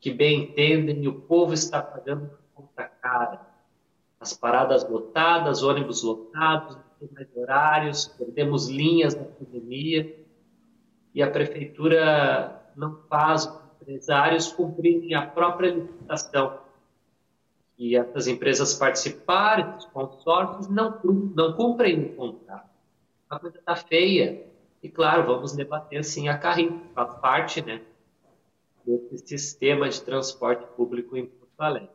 que bem entendem e o povo está pagando por conta cara. As paradas lotadas, ônibus lotados, não tem mais horários, perdemos linhas na pandemia e a prefeitura não faz os empresários cumprirem a própria licitação. E essas empresas participarem dos consórcios não, não cumprem o contrato. A coisa está feia. E claro, vamos debater sim a carrinho, faz parte, né? Desse sistema de transporte público em Porto Alegre.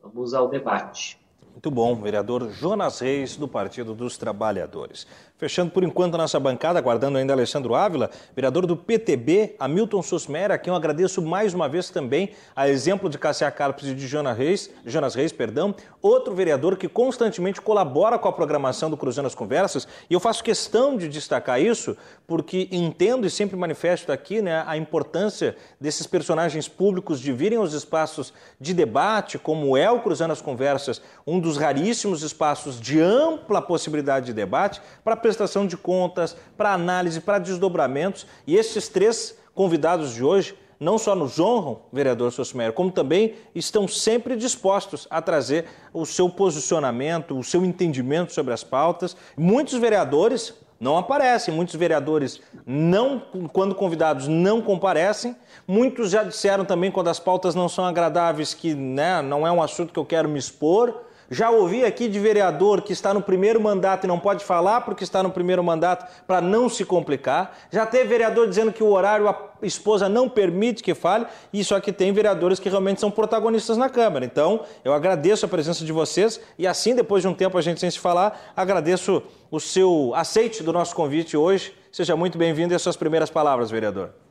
Vamos ao debate. Muito bom, vereador Jonas Reis, do Partido dos Trabalhadores. Fechando por enquanto a nossa bancada, aguardando ainda Alessandro Ávila, vereador do PTB, Hamilton Susmera, a quem eu agradeço mais uma vez também, a exemplo de Cassia Carpes e de Jonas Reis, Jonas Reis, perdão, outro vereador que constantemente colabora com a programação do Cruzando as Conversas, e eu faço questão de destacar isso, porque entendo e sempre manifesto aqui né, a importância desses personagens públicos de virem aos espaços de debate, como é o Cruzando as Conversas, um dos raríssimos espaços de ampla possibilidade de debate, para prestação de contas, para análise, para desdobramentos. E esses três convidados de hoje não só nos honram, vereador Sossomero, como também estão sempre dispostos a trazer o seu posicionamento, o seu entendimento sobre as pautas. Muitos vereadores não aparecem, muitos vereadores não, quando convidados, não comparecem. Muitos já disseram também quando as pautas não são agradáveis que né, não é um assunto que eu quero me expor. Já ouvi aqui de vereador que está no primeiro mandato e não pode falar porque está no primeiro mandato para não se complicar. Já teve vereador dizendo que o horário a esposa não permite que fale, e só que tem vereadores que realmente são protagonistas na Câmara. Então, eu agradeço a presença de vocês e assim, depois de um tempo a gente sem se falar, agradeço o seu aceite do nosso convite hoje. Seja muito bem-vindo e as suas primeiras palavras, vereador.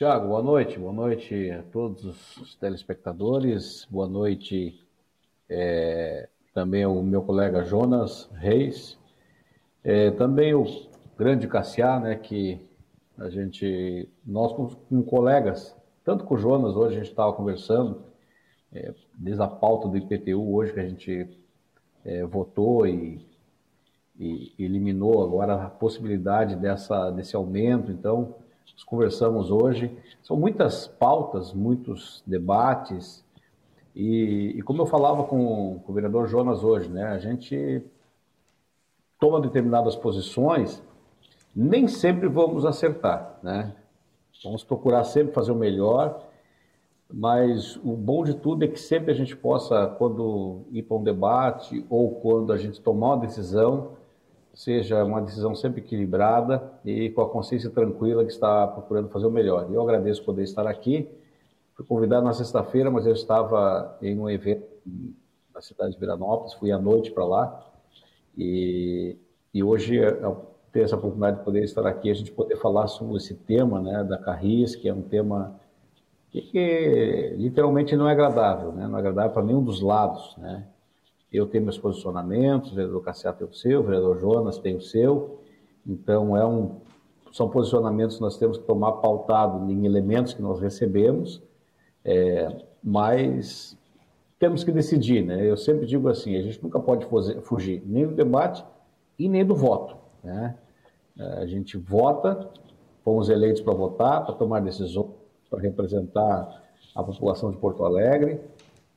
Tiago, boa noite. Boa noite a todos os telespectadores. Boa noite é, também ao meu colega Jonas Reis. É, também o grande Cassiá, né, que a gente, nós com, com colegas, tanto com o Jonas, hoje a gente estava conversando, é, desde a pauta do IPTU, hoje que a gente é, votou e, e, eliminou agora a possibilidade dessa, desse aumento, então conversamos hoje. São muitas pautas, muitos debates, e, e como eu falava com, com o vereador Jonas hoje, né, a gente toma determinadas posições nem sempre vamos acertar, né? Vamos procurar sempre fazer o melhor, mas o bom de tudo é que sempre a gente possa, quando ir para um debate ou quando a gente tomar uma decisão, seja uma decisão sempre equilibrada e com a consciência tranquila que está procurando fazer o melhor. Eu agradeço poder estar aqui. Fui convidado na sexta-feira, mas eu estava em um evento na cidade de Viranópolis, fui à noite para lá e, e hoje é ter essa oportunidade de poder estar aqui, a gente poder falar sobre esse tema, né, da Carris, que é um tema que, que literalmente não é agradável, né, não é agradável para nenhum dos lados, né. Eu tenho meus posicionamentos, o vereador Cassiato tem o seu, o vereador Jonas tem o seu, então é um, são posicionamentos que nós temos que tomar pautado em elementos que nós recebemos, é, mas temos que decidir, né? Eu sempre digo assim, a gente nunca pode fugir nem do debate e nem do voto. Né? A gente vota, fomos eleitos para votar, para tomar decisões, para representar a população de Porto Alegre,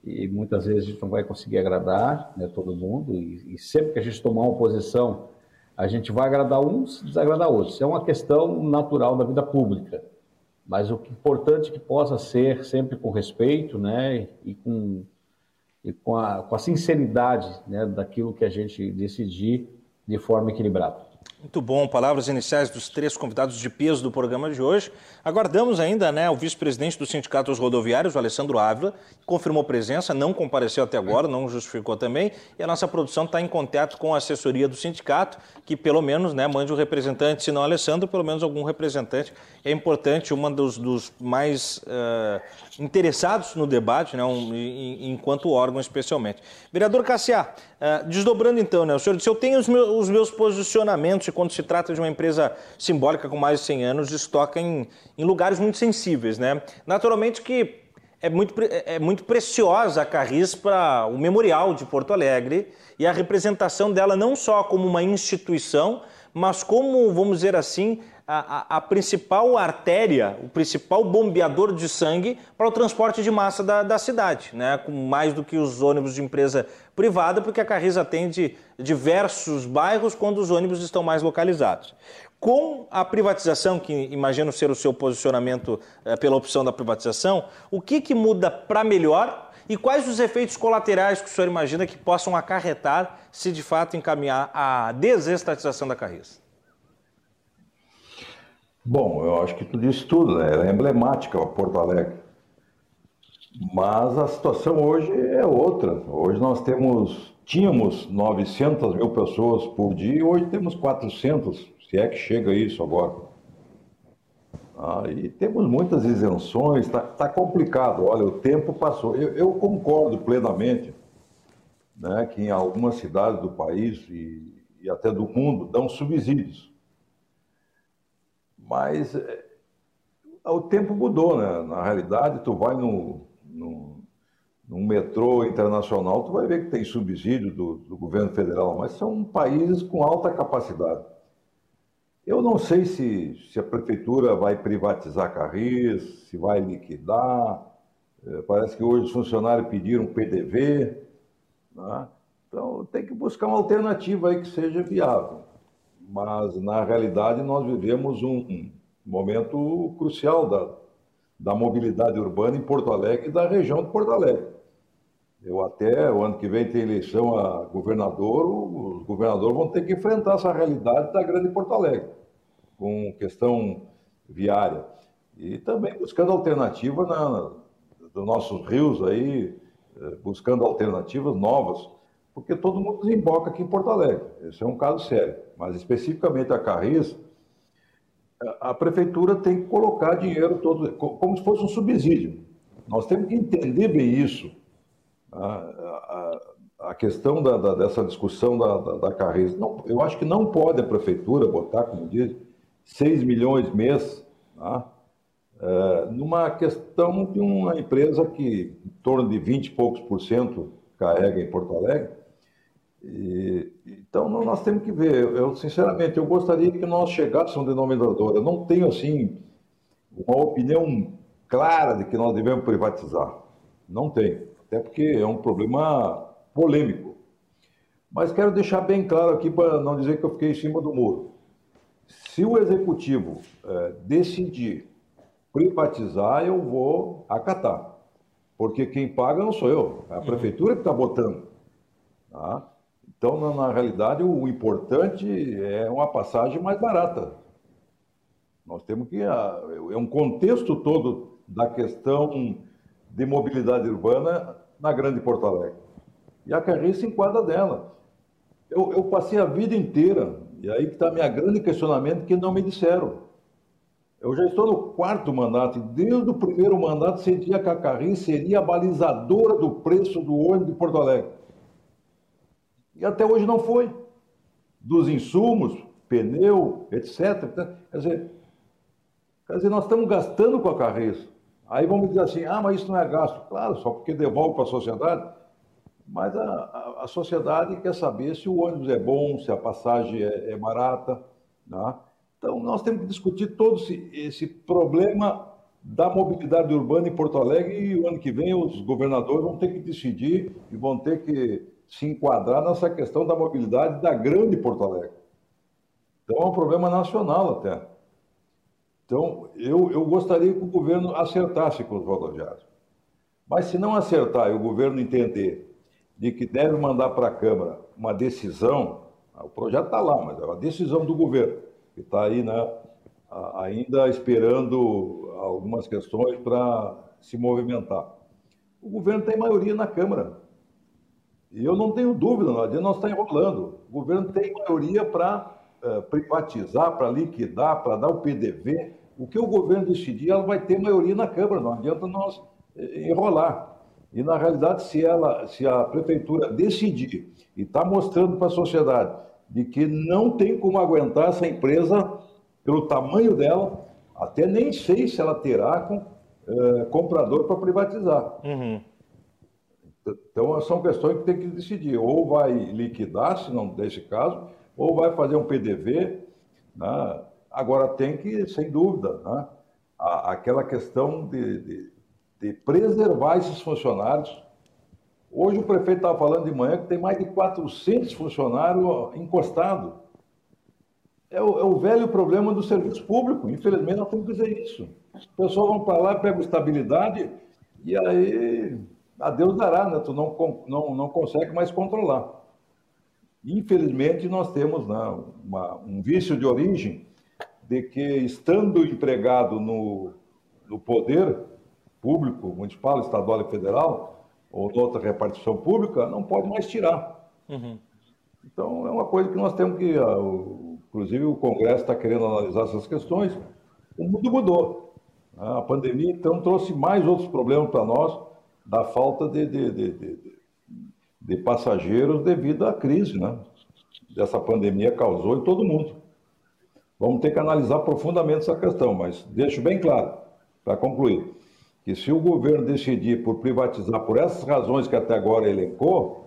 e muitas vezes a gente não vai conseguir agradar né, todo mundo, e, e, sempre que a gente tomar uma posição, a gente vai agradar uns e desagradar outros. Isso é uma questão natural da vida pública. Mas o importante é que possa ser sempre com respeito né, e com, e com, a, com a sinceridade né, daquilo que a gente decidir de forma equilibrada. Muito bom, palavras iniciais dos três convidados de peso do programa de hoje. Aguardamos ainda né, o vice-presidente do Sindicato dos Rodoviários, o Alessandro Ávila, confirmou presença, não compareceu até agora, não justificou também, e a nossa produção está em contato com a assessoria do sindicato, que pelo menos né, mande um representante, se não Alessandro, pelo menos algum representante. É importante, uma dos, dos mais uh, interessados no debate, né, um, enquanto órgão especialmente. Vereador Cassiá, uh, desdobrando então, né, o senhor disse, eu tenho os meus, os meus posicionamentos quando se trata de uma empresa simbólica com mais de 100 anos, estoca em, em lugares muito sensíveis. Né? Naturalmente que é muito, é muito preciosa a Carris para o Memorial de Porto Alegre e a representação dela não só como uma instituição, mas como, vamos dizer assim, a, a, a, principal artéria, o principal bombeador de sangue para o transporte de massa da, da, cidade, né? com mais do que os ônibus de empresa privada, porque a Carris atende diversos bairros quando os ônibus estão mais localizados. Com a privatização, que imagino ser o seu posicionamento é, pela opção da privatização, o que, que muda para melhor e quais os efeitos colaterais que o senhor imagina que possam acarretar se de fato encaminhar a desestatização da Carris? Bom, eu acho que tu disse tudo, né? Ela é emblemática, a Porto Alegre. Mas a situação hoje é outra. Hoje nós temos, tínhamos 900 mil pessoas por dia e hoje temos 400, se é que chega isso agora. Ah, e temos muitas isenções, está tá complicado. Olha, o tempo passou. Eu, eu, concordo plenamente né, que em algumas cidades do país e, e até do mundo dão subsídios. Mas é, o tempo mudou, né? Na realidade, tu vai no, no, no metrô internacional, tu vai ver que tem subsídio do, do governo federal, mas são países com alta capacidade. Eu não sei se, se a prefeitura vai privatizar Carris, se vai liquidar. É, parece que hoje os funcionários pediram PDV. Né? Então, tem que buscar uma alternativa aí que seja viável mas na realidade nós vivemos um momento crucial da, da mobilidade urbana em Porto Alegre e da região de Porto Alegre. Eu até, o ano que vem tem eleição a governador, os governadores vão ter que enfrentar essa realidade da grande Porto Alegre, com questão viária. E também buscando alternativa na, dos nossos rios aí, eh, buscando alternativas novas, porque todo mundo desemboca aqui em Porto Alegre. Esse é um caso sério. Mas especificamente a Carris, a prefeitura tem que colocar dinheiro todo, como se fosse um subsídio. Nós temos que entender bem isso. A, a, a questão da, da, dessa discussão da, da, da Carris, não, eu acho que não pode a prefeitura botar, como diz, 6 milhões mês, tá? é, numa questão de uma empresa que em torno de 20 e poucos por cento carrega em Porto Alegre. E, então nós temos que ver. Eu sinceramente eu gostaria que nós chegássemos a um denominador. Eu não tenho assim uma opinião clara de que nós devemos privatizar. Não tenho, até porque é um problema polêmico. Mas quero deixar bem claro aqui para não dizer que eu fiquei em cima do muro. Se o executivo é, decidir privatizar, eu vou acatar. Porque quem paga não sou eu, é a uhum. prefeitura que está botando. Tá? Então, na, na, realidade, o importante é uma passagem mais barata. Nós temos que. É um contexto todo da questão de mobilidade urbana na Grande Porto Alegre. E a Carris se enquadra dela. Eu, eu passei a vida inteira, e aí que está meu grande questionamento, que não me disseram. Eu já estou no quarto mandato, e desde o primeiro mandato sentia que a Carris seria a balizadora do preço do ônibus de Porto Alegre. E até hoje não foi. Dos insumos, pneu, etc. Quer dizer, quer dizer nós estamos gastando com a Carris. Aí vamos dizer assim, ah, mas isso não é gasto. Claro, só porque devolve para a sociedade. Mas a, a, a, sociedade quer saber se o ônibus é bom, se a passagem é, é barata. Né? Então, nós temos que discutir todo esse, esse, problema da mobilidade urbana em Porto Alegre e o ano que vem os governadores vão ter que decidir e vão ter que se enquadrar nessa questão da mobilidade da grande Porto Alegre. Então, é um problema nacional até. Então, eu, eu gostaria que o governo acertasse com os rodoviários. Mas se não acertar e o governo entender de que deve mandar para a Câmara uma decisão, o projeto está lá, mas é uma decisão do governo que está aí, né, ainda esperando algumas questões para se movimentar. O governo tem maioria na Câmara. E eu não tenho dúvida, não adianta nós estar enrolando. O governo tem maioria para uh, privatizar, para liquidar, para dar o PDV. O que o governo decidir, ela vai ter maioria na Câmara, não adianta nós eh, enrolar. E, na realidade, se, ela, se a prefeitura decidir e está mostrando para a sociedade de que não tem como aguentar essa empresa pelo tamanho dela, até nem sei se ela terá com, é, comprador para privatizar. Uhum. Então, são questões que tem que decidir. Ou vai liquidar, se não desse caso, ou vai fazer um PDV. Né? Agora, tem que, sem dúvida, né? aquela questão de, de, de preservar esses funcionários Hoje o prefeito estava falando de manhã que tem mais de 400 funcionários encostados. É o, é o, velho problema do serviço público. Infelizmente, nós temos que dizer isso. As pessoas vão para lá, pegam estabilidade e aí a Deus dará, né? Tu não, não, não consegue mais controlar. Infelizmente, nós temos né, uma, um vício de origem de que, estando empregado no, no poder público, municipal, estadual e federal, ou outra repartição pública, não pode mais tirar. Uhum. Então, é uma coisa que nós temos que. Ah, inclusive, o Congresso está querendo analisar essas questões. O mundo mudou. A pandemia, então, trouxe mais outros problemas para nós, da falta de, de, de, de, passageiros devido à crise, né? Dessa pandemia causou em todo mundo. Vamos ter que analisar profundamente essa questão, mas deixo bem claro, para concluir que se o governo decidir por privatizar por essas razões que até agora elencou,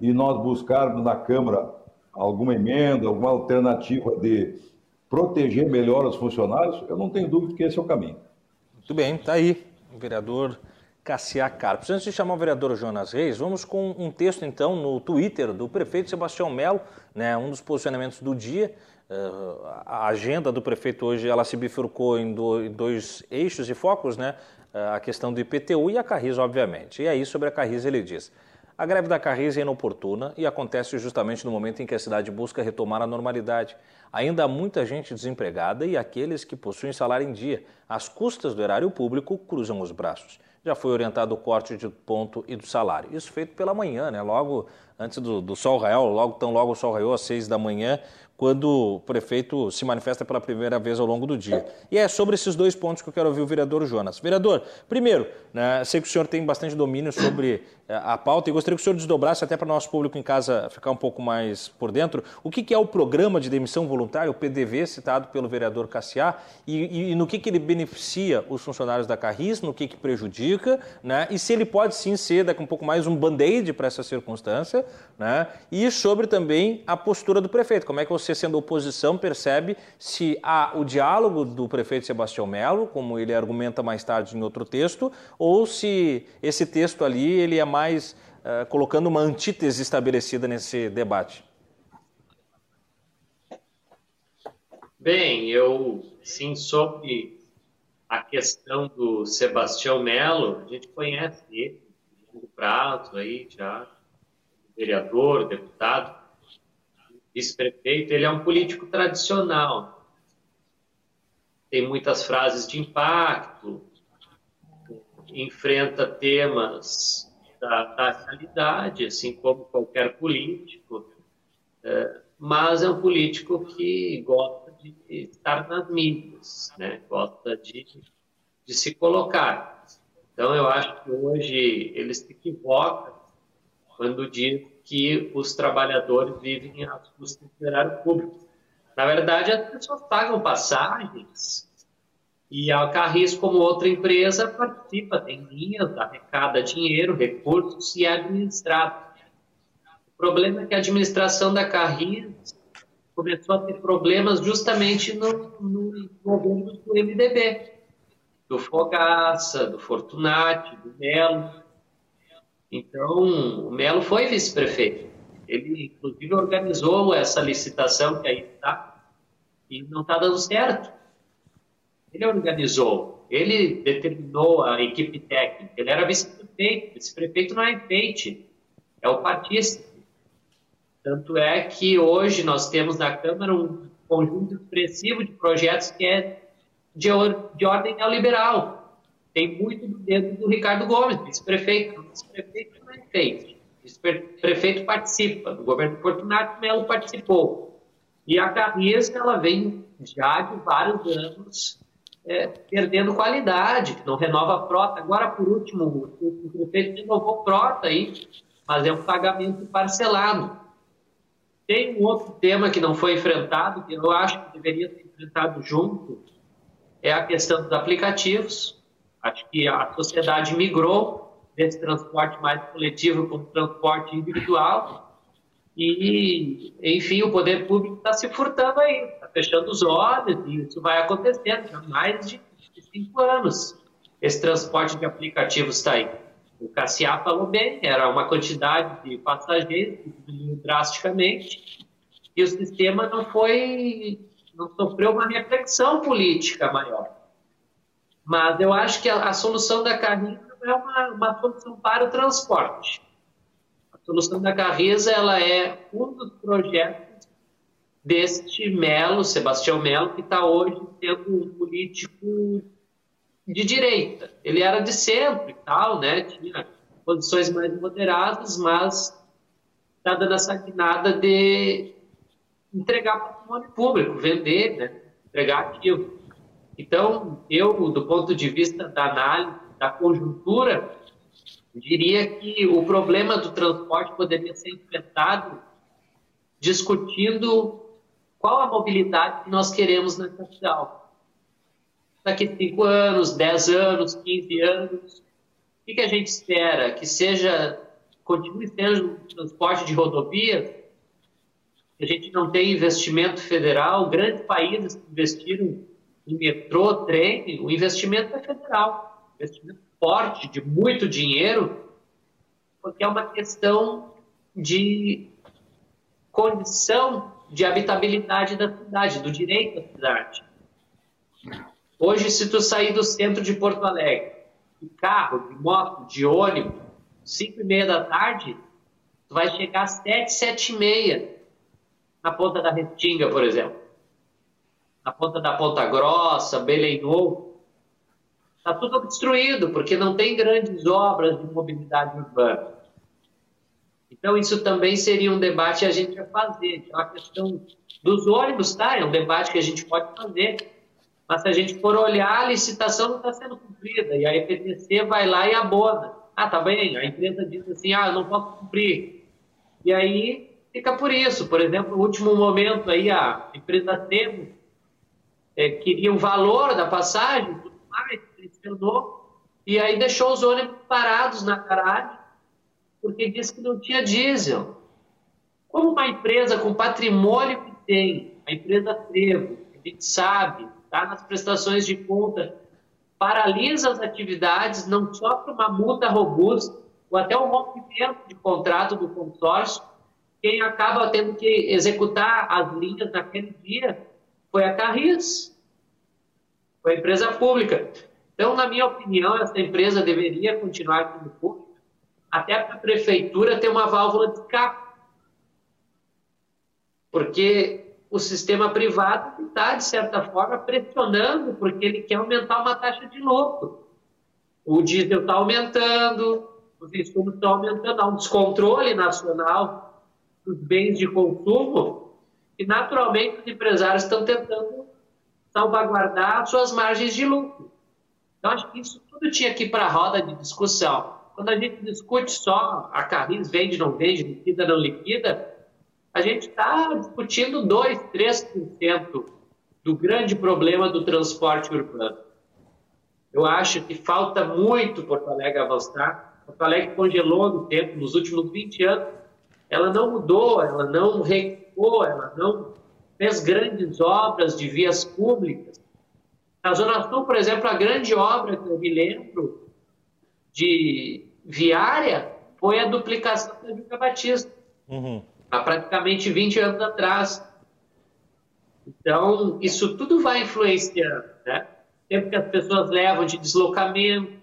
e nós buscarmos na Câmara alguma emenda, alguma alternativa de proteger melhor os funcionários, eu não tenho dúvida que esse é o caminho. Muito bem, está aí o vereador Cassiá Carpes. Antes de chamar o vereador Jonas Reis, vamos com um texto então no Twitter do prefeito Sebastião Melo, né, um dos posicionamentos do dia. Uh, a agenda do prefeito hoje ela se bifurcou em, do, em dois eixos e focos, né? a questão do IPTU e a Carris, obviamente. E aí, sobre a Carris, ele diz: a greve da Carris é inoportuna e acontece justamente no momento em que a cidade busca retomar a normalidade. Ainda há muita gente desempregada e aqueles que possuem salário em dia, às custas do erário público, cruzam os braços. Já foi orientado o corte de ponto e do salário. Isso feito pela manhã, né? logo antes do, do sol raiar, logo tão logo o sol raiou às seis da manhã, quando o prefeito se manifesta pela primeira vez ao longo do dia. E é sobre esses dois pontos que eu quero ouvir o vereador Jonas. Vereador, primeiro, né, sei que o senhor tem bastante domínio sobre eh, a pauta e gostaria que o senhor desdobrasse até para o nosso público em casa ficar um pouco mais por dentro. O que, que é o programa de demissão voluntária, o PDV, citado pelo vereador Cassiá, e, e no que, que ele beneficia os funcionários da Carris, no que, que prejudica, né, e se ele pode sim ser daqui um pouco mais um band-aid para essa circunstância, né, e sobre também a postura do prefeito. Como é que você você, sendo oposição, percebe se há o diálogo do prefeito Sebastião Melo, como ele argumenta mais tarde em outro texto, ou se esse texto ali ele é mais uh, colocando uma antítese estabelecida nesse debate. Bem, eu sim sobre a questão do Sebastião Melo, a gente conhece ele, longo prazo aí já, vereador, deputado, vice-prefeito, ele é um político tradicional. Tem muitas frases de impacto, enfrenta temas da, da realidade, assim como qualquer político, é, mas é um político que gosta de estar nas mídias, né? gosta de, de se colocar. Então, eu acho que hoje ele se equivoca quando diz que os trabalhadores vivem do erário público. Na verdade, as pessoas pagam passagens e a Carris, como outra empresa, participa, tem linhas, arrecada dinheiro, recursos e é administrado. O problema é que a administração da Carris começou a ter problemas justamente no, no governo do MDB, do Fogaça, do Fortunati, do Melo. Então, o Melo foi vice-prefeito. Ele, inclusive, organizou essa licitação que aí está e não está dando certo. Ele organizou, ele determinou a equipe técnica, ele era vice-prefeito. Vice-prefeito não é enfeite, é o partista. Tanto é que hoje nós temos na Câmara um conjunto expressivo de projetos que é de, de ordem neoliberal tem muito do dedo do Ricardo Gomes, vice-prefeito. Vice-prefeito é feito. Vice-prefeito participa. Do governo Fortunato Melo participou. E a Carrias, ela vem já de vários anos é, perdendo qualidade, não renova a frota. Agora, por último, o prefeito renovou a frota aí, mas é um pagamento parcelado. Tem um outro tema que não foi enfrentado, que eu acho que deveria ser enfrentado junto, é a questão dos aplicativos. Acho que a sociedade migrou desse transporte mais coletivo para o transporte individual e, enfim, o poder público está se furtando aí, está fechando os olhos e isso vai acontecendo há mais de cinco anos. Esse transporte de aplicativos está aí. O Cassiá falou bem, era uma quantidade de passageiros que diminuiu drasticamente e o sistema não foi, não sofreu uma reflexão política maior. Mas eu acho que a, a solução da Carriza não é uma, uma solução para o transporte. A solução da Carriza ela é um dos projetos deste Melo, Sebastião Melo, que está hoje sendo um político de direita. Ele era de centro e tal, né? Tinha posições mais moderadas, mas está dando essa guinada de entregar patrimônio público, vender, né? entregar ativo. Então, eu, do ponto de vista da análise da conjuntura, diria que o problema do transporte poderia ser enfrentado discutindo qual a mobilidade que nós queremos na capital. Daqui a 5 anos, 10 anos, 15 anos, o que, que a gente espera? Que seja, continue sendo transporte de rodovia? A gente não tem investimento federal, grandes países investiram em metrô, trem, o investimento é federal, investimento forte, de muito dinheiro, porque é uma questão de condição de habitabilidade da cidade, do direito da cidade. Hoje, se tu sair do centro de Porto Alegre de carro, de moto, de ônibus, 5 e meia da tarde, tu vai chegar às 7, 7 e meia na ponta da Restinga, por exemplo. Na ponta da Ponta Grossa, Belém Novo. Está tudo obstruído, porque não tem grandes obras de mobilidade urbana. Então, isso também seria um debate a gente a fazer. Então, a questão dos ônibus, tá? É um debate que a gente pode fazer. Mas se a gente for olhar, a licitação não está sendo cumprida. E a EPTC vai lá e abona. Ah, tá bem. A empresa diz assim, ah, eu não posso cumprir. E aí fica por isso. Por exemplo, no último momento aí, a empresa Temo é, queria o valor da passagem, tudo mais, pressionou, e aí deixou os ônibus parados na garagem porque disse que não tinha diesel. Como uma empresa com patrimônio que tem, a empresa Trevo, a gente sabe, está nas prestações de conta, paralisa as atividades, não sofre uma multa robusta, ou até um rompimento de contrato do consórcio, quem acaba tendo que executar as linhas naquele dia foi a Carris, foi a empresa pública. Então, na minha opinião, essa empresa deveria continuar como pública, até para a prefeitura ter uma válvula de escape. Porque o sistema privado está, de certa forma, pressionando, porque ele quer aumentar uma taxa de lucro. O diesel está aumentando, os insumos estão aumentando, há um descontrole nacional dos bens de consumo, e naturalmente os empresários estão tentando salvaguardar suas margens de lucro. Então, acho que isso tudo tinha que ir para a roda de discussão quando a gente discute só a Carris vende, não vende, liquida, não liquida, a gente está discutindo 2, 3% do grande problema do transporte urbano. Eu acho que falta muito Porto Alegre avançar. Porto Alegre congelou no tempo, nos últimos 20 anos. Ela não mudou, ela não recuou, ela não fez grandes obras de vias públicas. Na Zona Sul, por exemplo, a grande obra que eu me lembro de viária foi a duplicação da Juca Batista, uhum. há praticamente 20 anos atrás. Então, isso tudo vai influenciando, né? Tempo que as pessoas levam de deslocamento,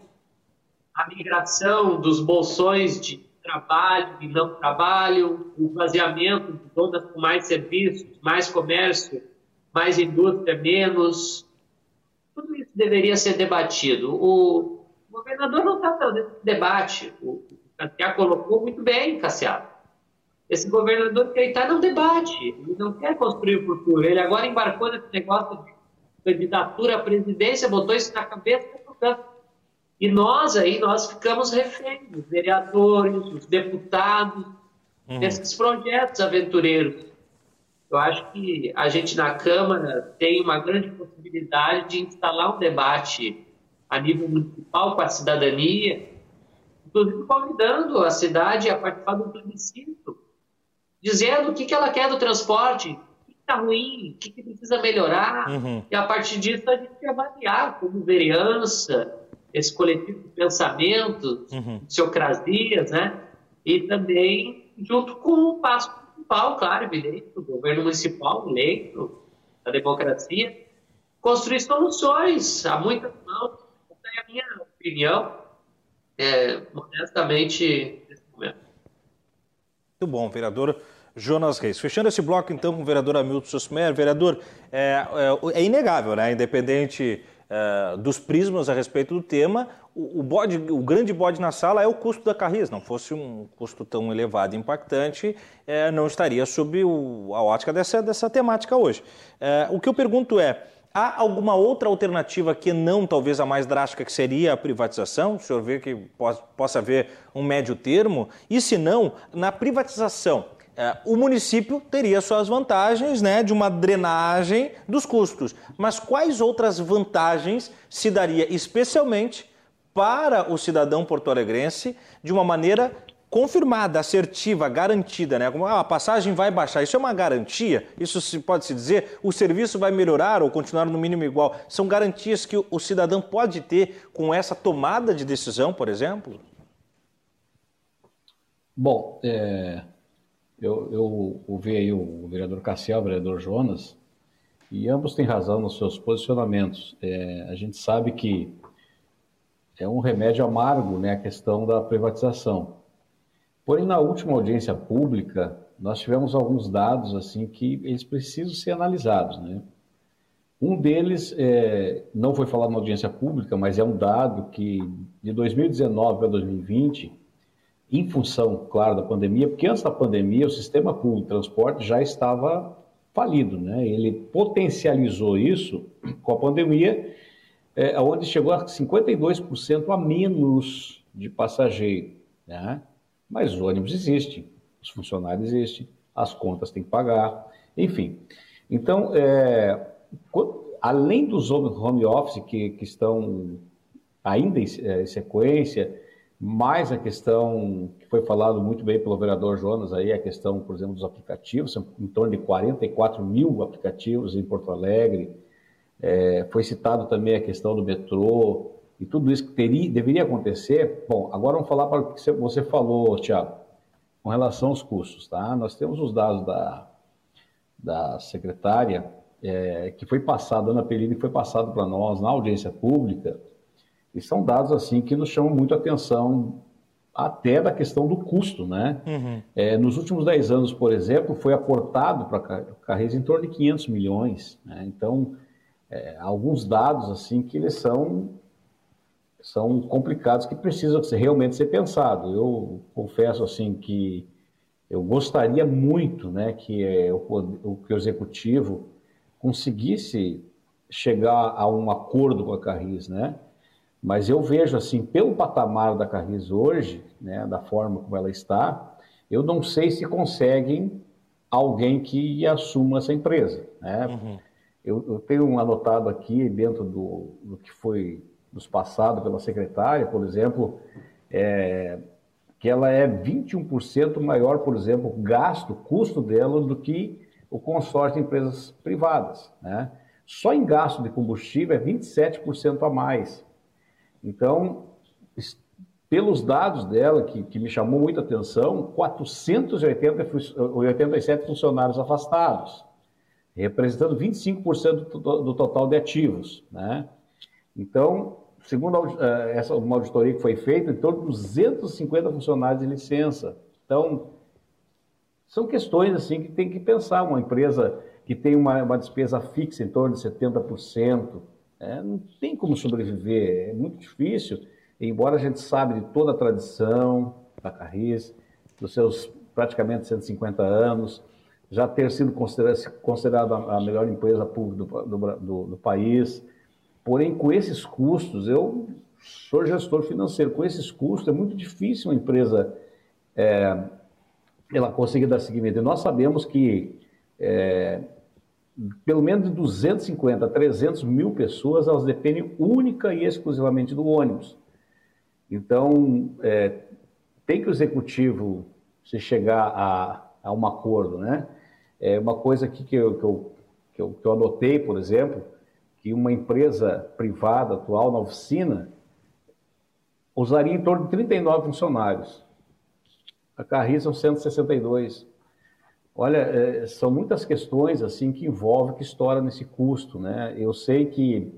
a migração dos bolsões de trabalho e não trabalho, o esvaziamento de zonas com mais serviços, mais comércio, mais indústria, menos. Tudo isso deveria ser debatido. O, governador não está fazendo debate. O Cassiá colocou muito bem, Cassiá. Esse governador quer estar no debate. Ele não quer construir o futuro. Ele agora embarcou nesse negócio de candidatura à presidência, botou isso na cabeça e nós aí, nós ficamos reféns, os vereadores, os deputados, uhum. desses projetos aventureiros. Eu acho que a gente na Câmara tem uma grande possibilidade de instalar um debate a nível municipal com a cidadania, inclusive convidando a cidade a participar do plebiscito, dizendo o que, que ela quer do transporte, o que está ruim, o que, que, precisa melhorar, uhum. e a partir disso a gente avaliar como vereança, esse coletivo de pensamentos, uhum. de né? E também junto com o passo municipal, claro, evidente, o governo municipal eleito, a democracia, construir soluções a muitas mãos é a minha opinião, é, modestamente, nesse momento. Muito bom, vereador Jonas Reis. Fechando esse bloco, então, com o vereador Hamilton Susmer. Vereador, é, é, é inegável, né? Independente é, dos prismas a respeito do tema, o, o, bode, o grande bode na sala é o custo da Carris. Não fosse um custo tão elevado e impactante, é, não estaria sob o, a ótica dessa, dessa temática hoje. É, o que eu pergunto é, Há alguma outra alternativa que não, talvez a mais drástica, que seria a privatização? O senhor vê que possa haver um médio termo? E se não, na privatização, o município teria suas vantagens né, de uma drenagem dos custos. Mas quais outras vantagens se daria especialmente para o cidadão porto-alegrense de uma maneira confirmada, assertiva, garantida, né? Como ah, a passagem vai baixar, isso é uma garantia? Isso se pode se dizer? O serviço vai melhorar ou continuar no mínimo igual? São garantias que o cidadão pode ter com essa tomada de decisão, por exemplo? Bom, é, eu, eu ouvi aí o vereador Cassiel, o vereador Jonas, e ambos têm razão nos seus posicionamentos. É, a gente sabe que é um remédio amargo, né, a questão da privatização. Porém, na última audiência pública, nós tivemos alguns dados assim que eles precisam ser analisados, né? Um deles é, não foi falado na audiência pública, mas é um dado que de 2019 para 2020, em função, claro, da pandemia, porque antes da pandemia o sistema público de transporte já estava falido, né? Ele potencializou isso com a pandemia, é, onde chegou a 52% a menos de passageiro, né? Mas os ônibus existem, os funcionários existem, as contas têm que pagar, enfim. Então, é, além dos home office que, que estão ainda em, é, em, sequência, mais a questão que foi falado muito bem pelo vereador Jonas aí, a questão, por exemplo, dos aplicativos, são em torno de 44 mil aplicativos em Porto Alegre, é, foi citado também a questão do metrô, e tudo isso que teria, deveria acontecer. Bom, agora vamos falar para o que você falou, Tiago, com relação aos custos, tá? Nós temos os dados da, da secretária, é, que foi passado, Ana Perini, foi passado para nós na audiência pública, e são dados assim que nos chamam muito a atenção até da questão do custo, né? Uhum. É, nos últimos 10 anos, por exemplo, foi aportado para Carreiras em torno de 500 milhões. Né? Então, é, alguns dados assim que eles são são complicados que precisam realmente ser pensado. Eu confesso assim que eu gostaria muito, né, que é, o, o, que o executivo conseguisse chegar a um acordo com a Carris, né? Mas eu vejo assim, pelo patamar da Carris hoje, né, da forma como ela está, eu não sei se conseguem alguém que assuma essa empresa, né? Uhum. Eu, eu, tenho anotado aqui dentro do, do que foi nos passado pela secretária, por exemplo, é, que ela é 21% maior, por exemplo, gasto, custo dela do que o consórcio de empresas privadas. Né? Só em gasto de combustível é 27% a mais. Então, pelos dados dela, que, que me chamou muita atenção, 487 funcionários afastados, representando 25% do, do total de ativos. Né? Então, segundo eh, essa, uma auditoria que foi feita, em torno de 250 funcionários de licença. Então, são questões assim que tem que pensar. Uma empresa que tem uma, uma despesa fixa em torno de 70%, é, não tem como sobreviver, é muito difícil. Embora a gente sabe de toda a tradição da Carris, dos seus praticamente 150 anos, já ter sido considerada a melhor empresa pública do, do, do, do país, Porém, com esses custos, eu sou gestor financeiro, com esses custos é muito difícil uma empresa é, ela conseguir dar seguimento. E nós sabemos que é, pelo menos de 250 a 300 mil pessoas, elas dependem única e exclusivamente do ônibus. Então, é, tem que o executivo se chegar a, a um acordo, né? É uma coisa aqui que eu, que eu, que eu, que eu anotei, por exemplo, que uma empresa privada atual na oficina usaria em torno de 39 funcionários. A Carris são 162. Olha, é, são muitas questões assim que envolvem, que estouram nesse custo. Né? Eu sei que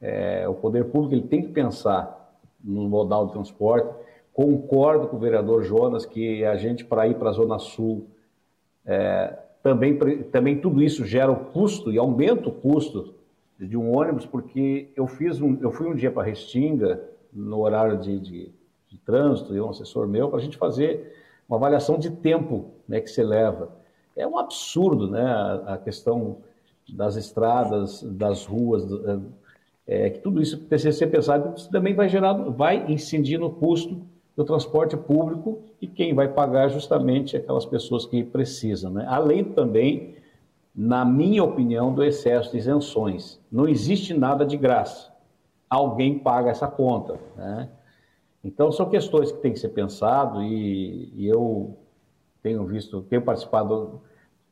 é, o poder público ele tem que pensar no modal de transporte. Concordo com o vereador Jonas que a gente, para ir para a Zona Sul, é, também, também tudo isso gera o custo e aumenta o custo de um ônibus, porque eu fiz um, eu fui um dia para Restinga, no horário de, de, de trânsito, e um assessor meu, para a gente fazer uma avaliação de tempo né, que se leva. É um absurdo né, a, a questão das estradas, das ruas, é, que tudo isso precisa ser pensado, isso também vai gerar, vai incidir no custo do transporte público e quem vai pagar justamente aquelas pessoas que precisam. Né? Além também na minha opinião, do excesso de isenções. Não existe nada de graça. Alguém paga essa conta. Né? Então, são questões que têm que ser pensado e, e eu tenho visto, tenho participado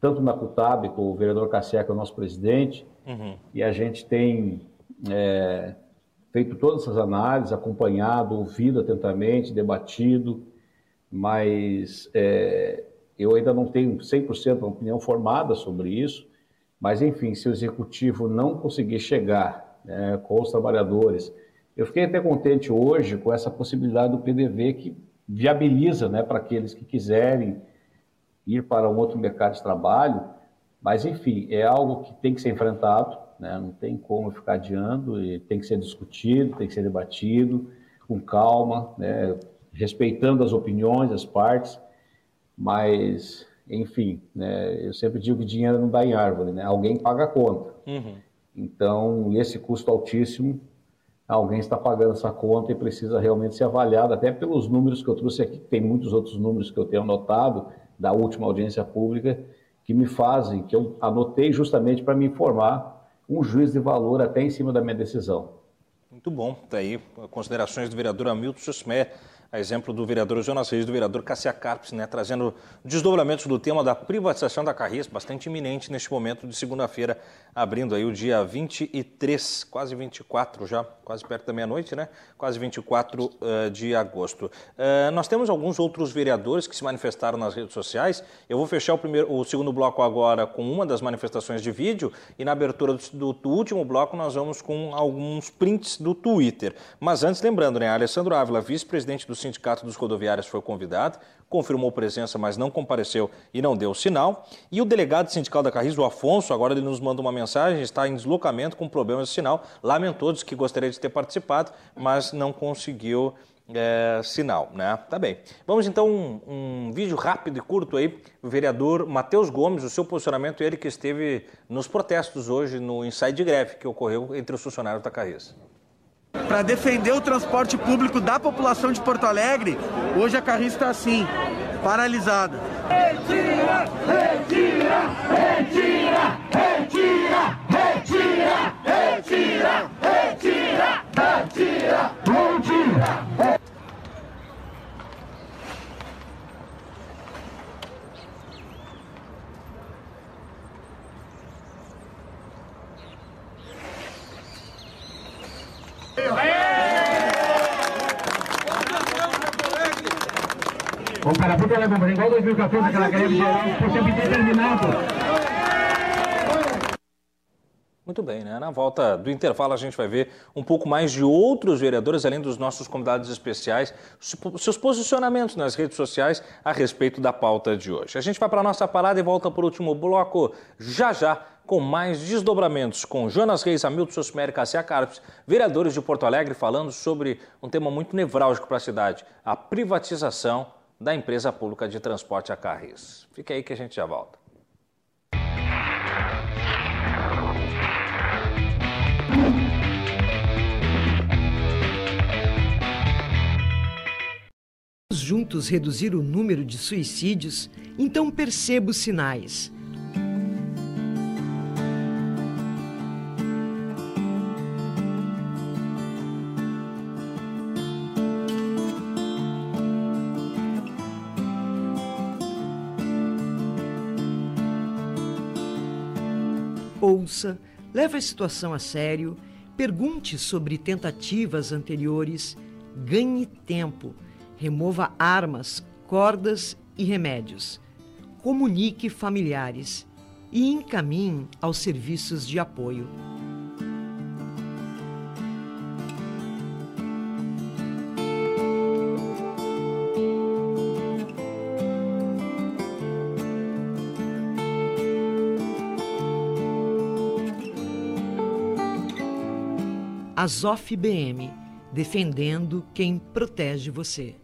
tanto na CUTAB com o vereador Cassier, que é o nosso presidente, uhum. e a gente tem é, feito todas essas análises, acompanhado, ouvido atentamente, debatido, mas é, eu ainda não tenho 100% uma opinião formada sobre isso, mas enfim, se o executivo não conseguir chegar né, com os trabalhadores, Eu fiquei até contente hoje com essa possibilidade do PDV que viabiliza né, para aqueles que quiserem ir para um outro mercado de trabalho, mas enfim, é algo que tem que ser enfrentado, né, não tem como ficar adiando, e tem que ser discutido, tem que ser debatido com calma, né, respeitando as opiniões, as partes, mas enfim, né, eu sempre digo que dinheiro não dá em árvore, né, alguém paga a conta. Uhum. Então, esse custo altíssimo alguém está pagando essa conta e precisa realmente ser avaliado, até pelos números que eu trouxe aqui, tem muitos outros números que eu tenho anotado da última audiência pública que me fazem, que eu anotei justamente para me informar um juiz de valor até em cima da minha decisão. Muito bom, está aí considerações do vereador Hamilton Susmer a exemplo do vereador Jonas Reis, do vereador Cassia Carpes, né, trazendo desdobramentos do tema da privatização da Carris, bastante iminente neste momento de segunda-feira, abrindo aí o dia 23, quase 24 já, quase perto da meia-noite, né? Quase 24 uh, eh, de agosto. Uh, nós temos alguns outros vereadores que se manifestaram nas redes sociais. Eu vou fechar o, primeiro, o segundo bloco agora com uma das manifestações de vídeo e na abertura do, do último bloco nós vamos com alguns prints do Twitter. Mas antes, lembrando, né, Alessandro Ávila, vice-presidente do Sindicato dos Rodoviários, foi convidado, confirmou presença, mas não compareceu e não deu sinal. E o delegado sindical da Carris, o Afonso, agora ele nos manda uma mensagem, está em deslocamento com problemas de sinal. Lamentou, disse que gostaria de ter participado, mas não conseguiu é, sinal, né? Tá bem. Vamos então um, um, vídeo rápido e curto aí. O vereador Matheus Gomes, o seu posicionamento, ele que esteve nos protestos hoje no ensaio de greve que ocorreu entre os funcionários da Carris. Para defender o transporte público da população de Porto Alegre, hoje a Carris está assim, paralisada. Retira, retira, retira, retira, retira, retira, retira, retira, retira. O Caraputa ela comprou igual 2014, aquela greve por tempo indeterminado. Muito bem, né? Na volta do intervalo a gente vai ver um pouco mais de outros vereadores, além dos nossos convidados especiais, seus posicionamentos nas redes sociais a respeito da pauta de hoje. A gente vai para a nossa parada e volta o último bloco já já com mais desdobramentos com Jonas Reis, Hamilton Sosmer e Cassia Carpes, vereadores de Porto Alegre, falando sobre um tema muito nevrálgico para a cidade, a privatização da empresa pública de transporte a Carris. Fique aí que a gente já volta. Juntos reduzir o número de suicídios, então perceba os sinais ouça, leve a situação a sério, pergunte sobre tentativas anteriores, ganhe tempo, remova armas, cordas e remédios, comunique familiares e encaminhe aos serviços de apoio. Azof BM, defendendo quem protege você.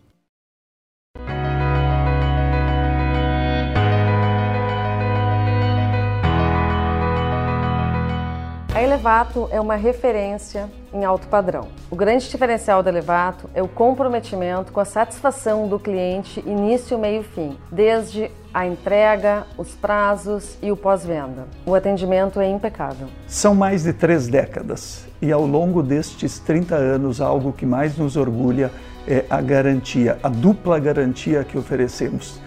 A Elevato é uma referência em alto padrão. O grande diferencial da Elevato é o comprometimento com a satisfação do cliente início, meio e fim, desde a entrega, os prazos e o pós-venda. O atendimento é impecável. São mais de três décadas e ao longo destes 30 anos, algo que mais nos orgulha é a garantia, a dupla garantia que oferecemos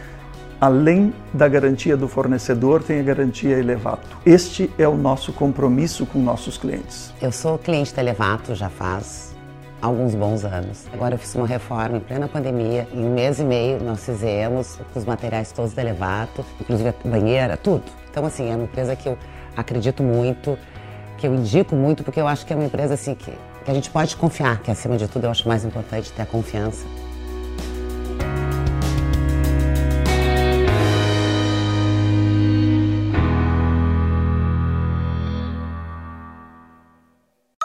além da garantia do fornecedor, tem a garantia Elevato. Este é o nosso compromisso com nossos clientes. Eu sou cliente da Elevato já faz alguns bons anos. Agora eu fiz uma reforma em plena pandemia. Em um mês e meio nós fizemos os materiais todos da Elevato, inclusive a banheira, tudo. Então assim, é uma empresa que eu acredito muito, que eu indico muito, porque eu acho que é uma empresa assim que que a gente pode confiar, que acima de tudo eu acho mais importante ter a confiança.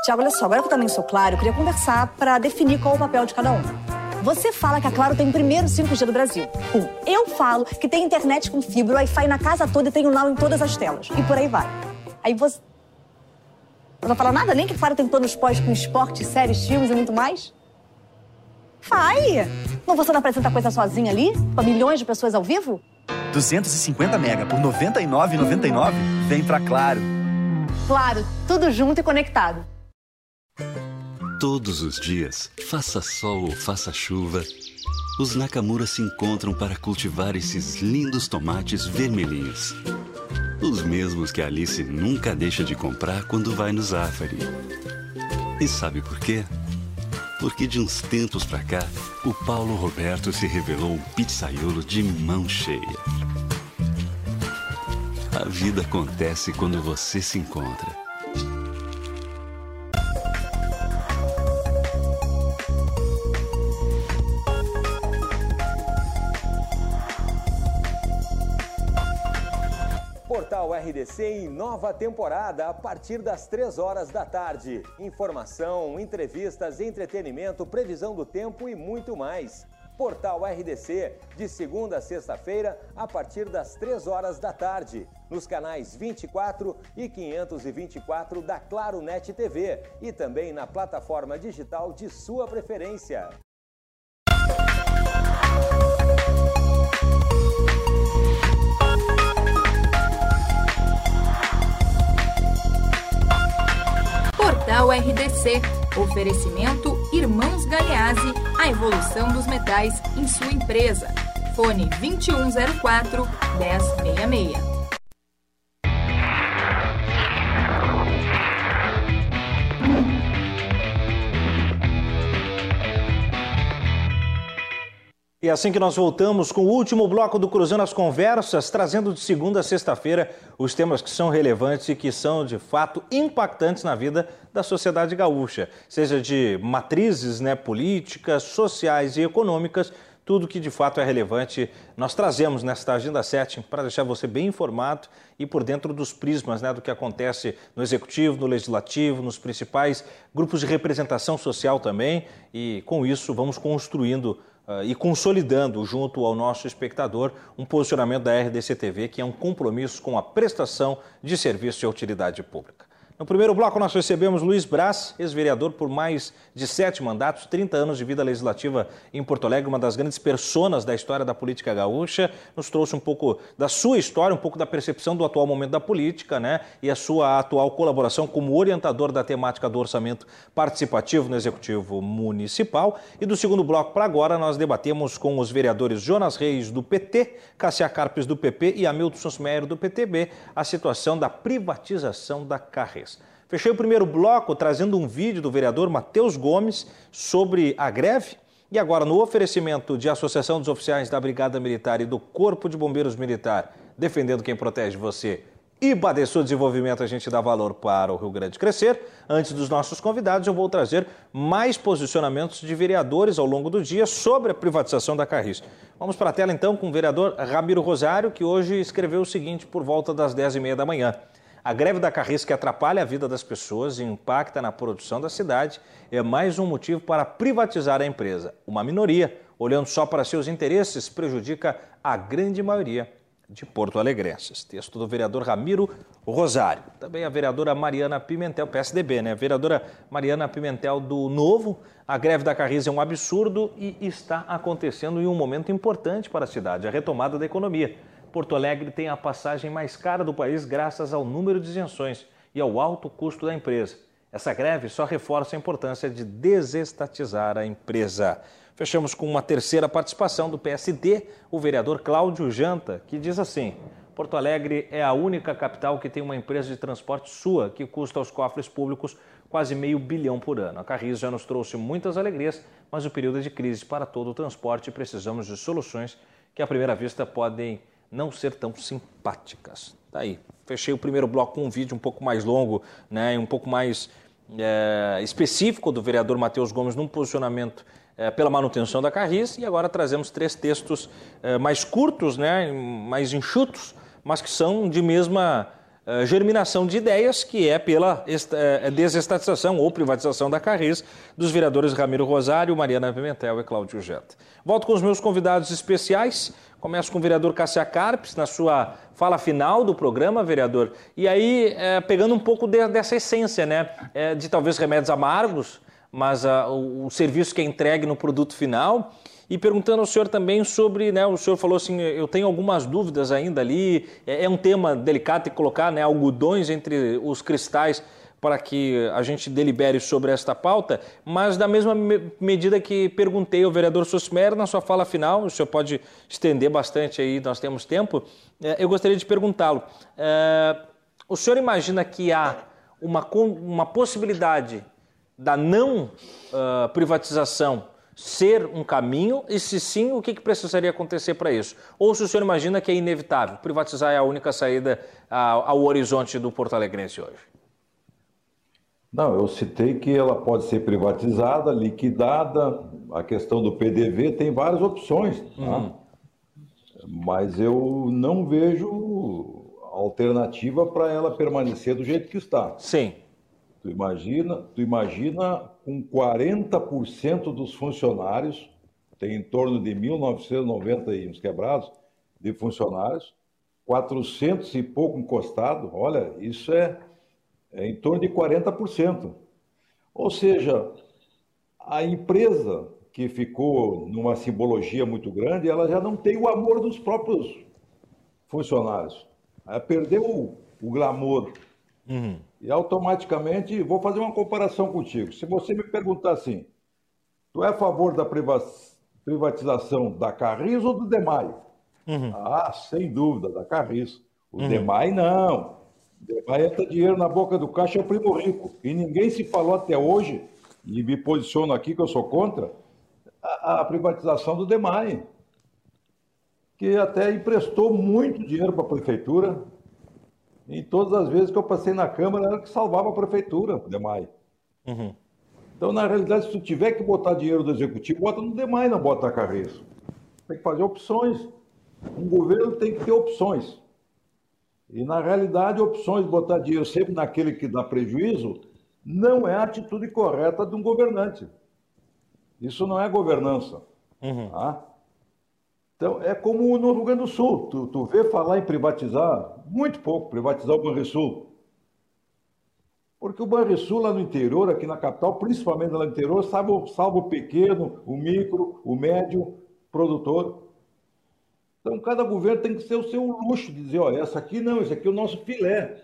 Tiago, olha só, agora que eu também sou claro, eu queria conversar para definir qual é o papel de cada um. Você fala que a Claro tem o primeiro 5G do Brasil. Um. Eu falo que tem internet com fibra, Wi-Fi na casa toda e tem o Now em todas as telas. E por aí vai. Aí você. Não vai falar nada? Nem que Claro tem planos pós com esporte, séries, filmes e muito mais? Vai! Não você não apresenta coisa sozinha ali? Com milhões de pessoas ao vivo? 250 mega por R$ 99,99? Vem pra Claro. Claro, tudo junto e conectado. Todos os dias, faça sol ou faça chuva, os Nakamura se encontram para cultivar esses lindos tomates vermelhinhos. Os mesmos que Alice nunca deixa de comprar quando vai no Zafari. E sabe por quê? Porque de uns tempos pra cá, o Paulo Roberto se revelou um pizzaiolo de mão cheia. A vida acontece quando você se encontra. RDC em nova temporada a partir das 3 horas da tarde. Informação, entrevistas, entretenimento, previsão do tempo e muito mais. Portal RDC, de segunda a sexta-feira, a partir das 3 horas da tarde, nos canais 24 e 524 da Claro Net TV e também na plataforma digital de sua preferência. RDC. Oferecimento Irmãos Galeazzi, a evolução dos metais em sua empresa. Fone 2104 1066. E assim que nós voltamos com o último bloco do Cruzando as Conversas, trazendo de segunda a sexta-feira os temas que são relevantes e que são de fato impactantes na vida da sociedade gaúcha, seja de matrizes né, políticas, sociais e econômicas, tudo que de fato é relevante nós trazemos nesta Agenda 7 para deixar você bem informado e por dentro dos prismas né, do que acontece no Executivo, no Legislativo, nos principais grupos de representação social também. E com isso vamos construindo e consolidando junto ao nosso espectador um posicionamento da RDC TV que é um compromisso com a prestação de serviço de utilidade pública. No primeiro bloco, nós recebemos Luiz Braz, ex-vereador por mais de sete mandatos, 30 anos de vida legislativa em Porto Alegre, uma das grandes personas da história da política gaúcha. Nos trouxe um pouco da sua história, um pouco da percepção do atual momento da política, né? E a sua atual colaboração como orientador da temática do orçamento participativo no Executivo Municipal. E do segundo bloco para agora, nós debatemos com os vereadores Jonas Reis, do PT, Cassia Carpes, do PP e Hamilton Sosmeyer, do PTB, a situação da privatização da carreira. Fechei o primeiro bloco trazendo um vídeo do vereador Matheus Gomes sobre a greve. E agora, no oferecimento de Associação dos Oficiais da Brigada Militar e do Corpo de Bombeiros Militar, defendendo quem protege você e Badesul Desenvolvimento, a gente dá valor para o Rio Grande crescer. Antes dos nossos convidados, eu vou trazer mais posicionamentos de vereadores ao longo do dia sobre a privatização da Carris. Vamos para a tela então com o vereador Ramiro Rosário, que hoje escreveu o seguinte por volta das 10h30 da manhã. A greve da Carris, que atrapalha a vida das pessoas e impacta na produção da cidade, é mais um motivo para privatizar a empresa. Uma minoria, olhando só para seus interesses, prejudica a grande maioria de Porto Alegrenses. Texto do vereador Ramiro Rosário. Também a vereadora Mariana Pimentel, PSDB, né? vereadora Mariana Pimentel do Novo. A greve da Carris é um absurdo e está acontecendo em um momento importante para a cidade, a retomada da economia. Porto Alegre tem a passagem mais cara do país graças ao número de isenções e ao alto custo da empresa. Essa greve só reforça a importância de desestatizar a empresa. Fechamos com uma terceira participação do PSD, o vereador Cláudio Janta, que diz assim: Porto Alegre é a única capital que tem uma empresa de transporte sua que custa aos cofres públicos quase meio bilhão por ano. A Carris já nos trouxe muitas alegrias, mas o período é de crise para todo o transporte e precisamos de soluções que à primeira vista podem não ser tão simpáticas. Tá aí. Fechei o primeiro bloco com um vídeo um pouco mais longo, né, um pouco mais é, específico do vereador Matheus Gomes num posicionamento é, pela manutenção da Carris e agora trazemos três textos é, mais curtos, né, mais enxutos, mas que são de mesma é, germinação de ideias, que é pela é, desestatização ou privatização da Carris dos vereadores Ramiro Rosário, Mariana Pimentel e Cláudio Jetta. Volto com os meus convidados especiais. Começo com o vereador Cassia Carpes, na sua fala final do programa, vereador. E aí, é, pegando um pouco de, dessa essência, né? É, de talvez remédios amargos, mas uh, o, o, serviço que é entregue no produto final. E perguntando ao senhor também sobre, né, o senhor falou assim, eu tenho algumas dúvidas ainda ali, é, é um tema delicado de colocar né, algodões entre os cristais para que a gente delibere sobre esta pauta, mas da mesma medida que perguntei ao vereador Susmer na sua fala final, o senhor pode estender bastante aí, nós temos tempo, é, eu gostaria de perguntá-lo. É, o senhor imagina que há uma, uma possibilidade da não uh, privatização ser um caminho? E se sim, o que, que precisaria acontecer para isso? Ou se o senhor imagina que é inevitável, privatizar é a única saída ao, ao horizonte do Porto Alegrense hoje? Não, eu citei que ela pode ser privatizada, liquidada, a questão do PDV tem várias opções, tá? Uhum. mas eu não vejo alternativa para ela permanecer do jeito que está. Sim. Tu imagina, tu imagina com 40% dos funcionários, tem em torno de 1.990 e uns quebrados de funcionários, 400 e pouco encostado, olha, isso é é em torno de 40%. Ou seja, a empresa que ficou numa simbologia muito grande, ela já não tem o amor dos próprios funcionários. Ela perdeu o, o glamour. Uhum. E automaticamente, vou fazer uma comparação contigo. Se você me perguntar assim, tu é a favor da privatização da Carris ou do DEMAI? Uhum. Ah, sem dúvida, da Carris. O uhum. DEMAI não. Vai entrar dinheiro na boca do caixa é o primo rico. E ninguém se falou até hoje, e me posiciono aqui que eu sou contra, a, a privatização do DEMAI, que até emprestou muito dinheiro para a prefeitura. Em todas as vezes que eu passei na Câmara, era que salvava a prefeitura, o DEMAI. Uhum. Então, na realidade, se tu tiver que botar dinheiro do executivo, bota no DEMAI, não bota a Carreço. Tem que fazer opções. Um governo tem que ter opções. E, na realidade, opções de botar dinheiro sempre naquele que dá prejuízo não é a atitude correta de um governante. Isso não é governança. Uhum. Tá? Então, é como no Rio Grande do Sul. Tu, tu vê falar em privatizar, muito pouco, privatizar o Banrisul. Porque o Banrisul lá no interior, aqui na capital, principalmente lá no interior, salva, salva o pequeno, o micro, o médio produtor. Então, cada governo tem que ser o seu luxo, de dizer, ó, essa aqui não, esse aqui é o nosso filé.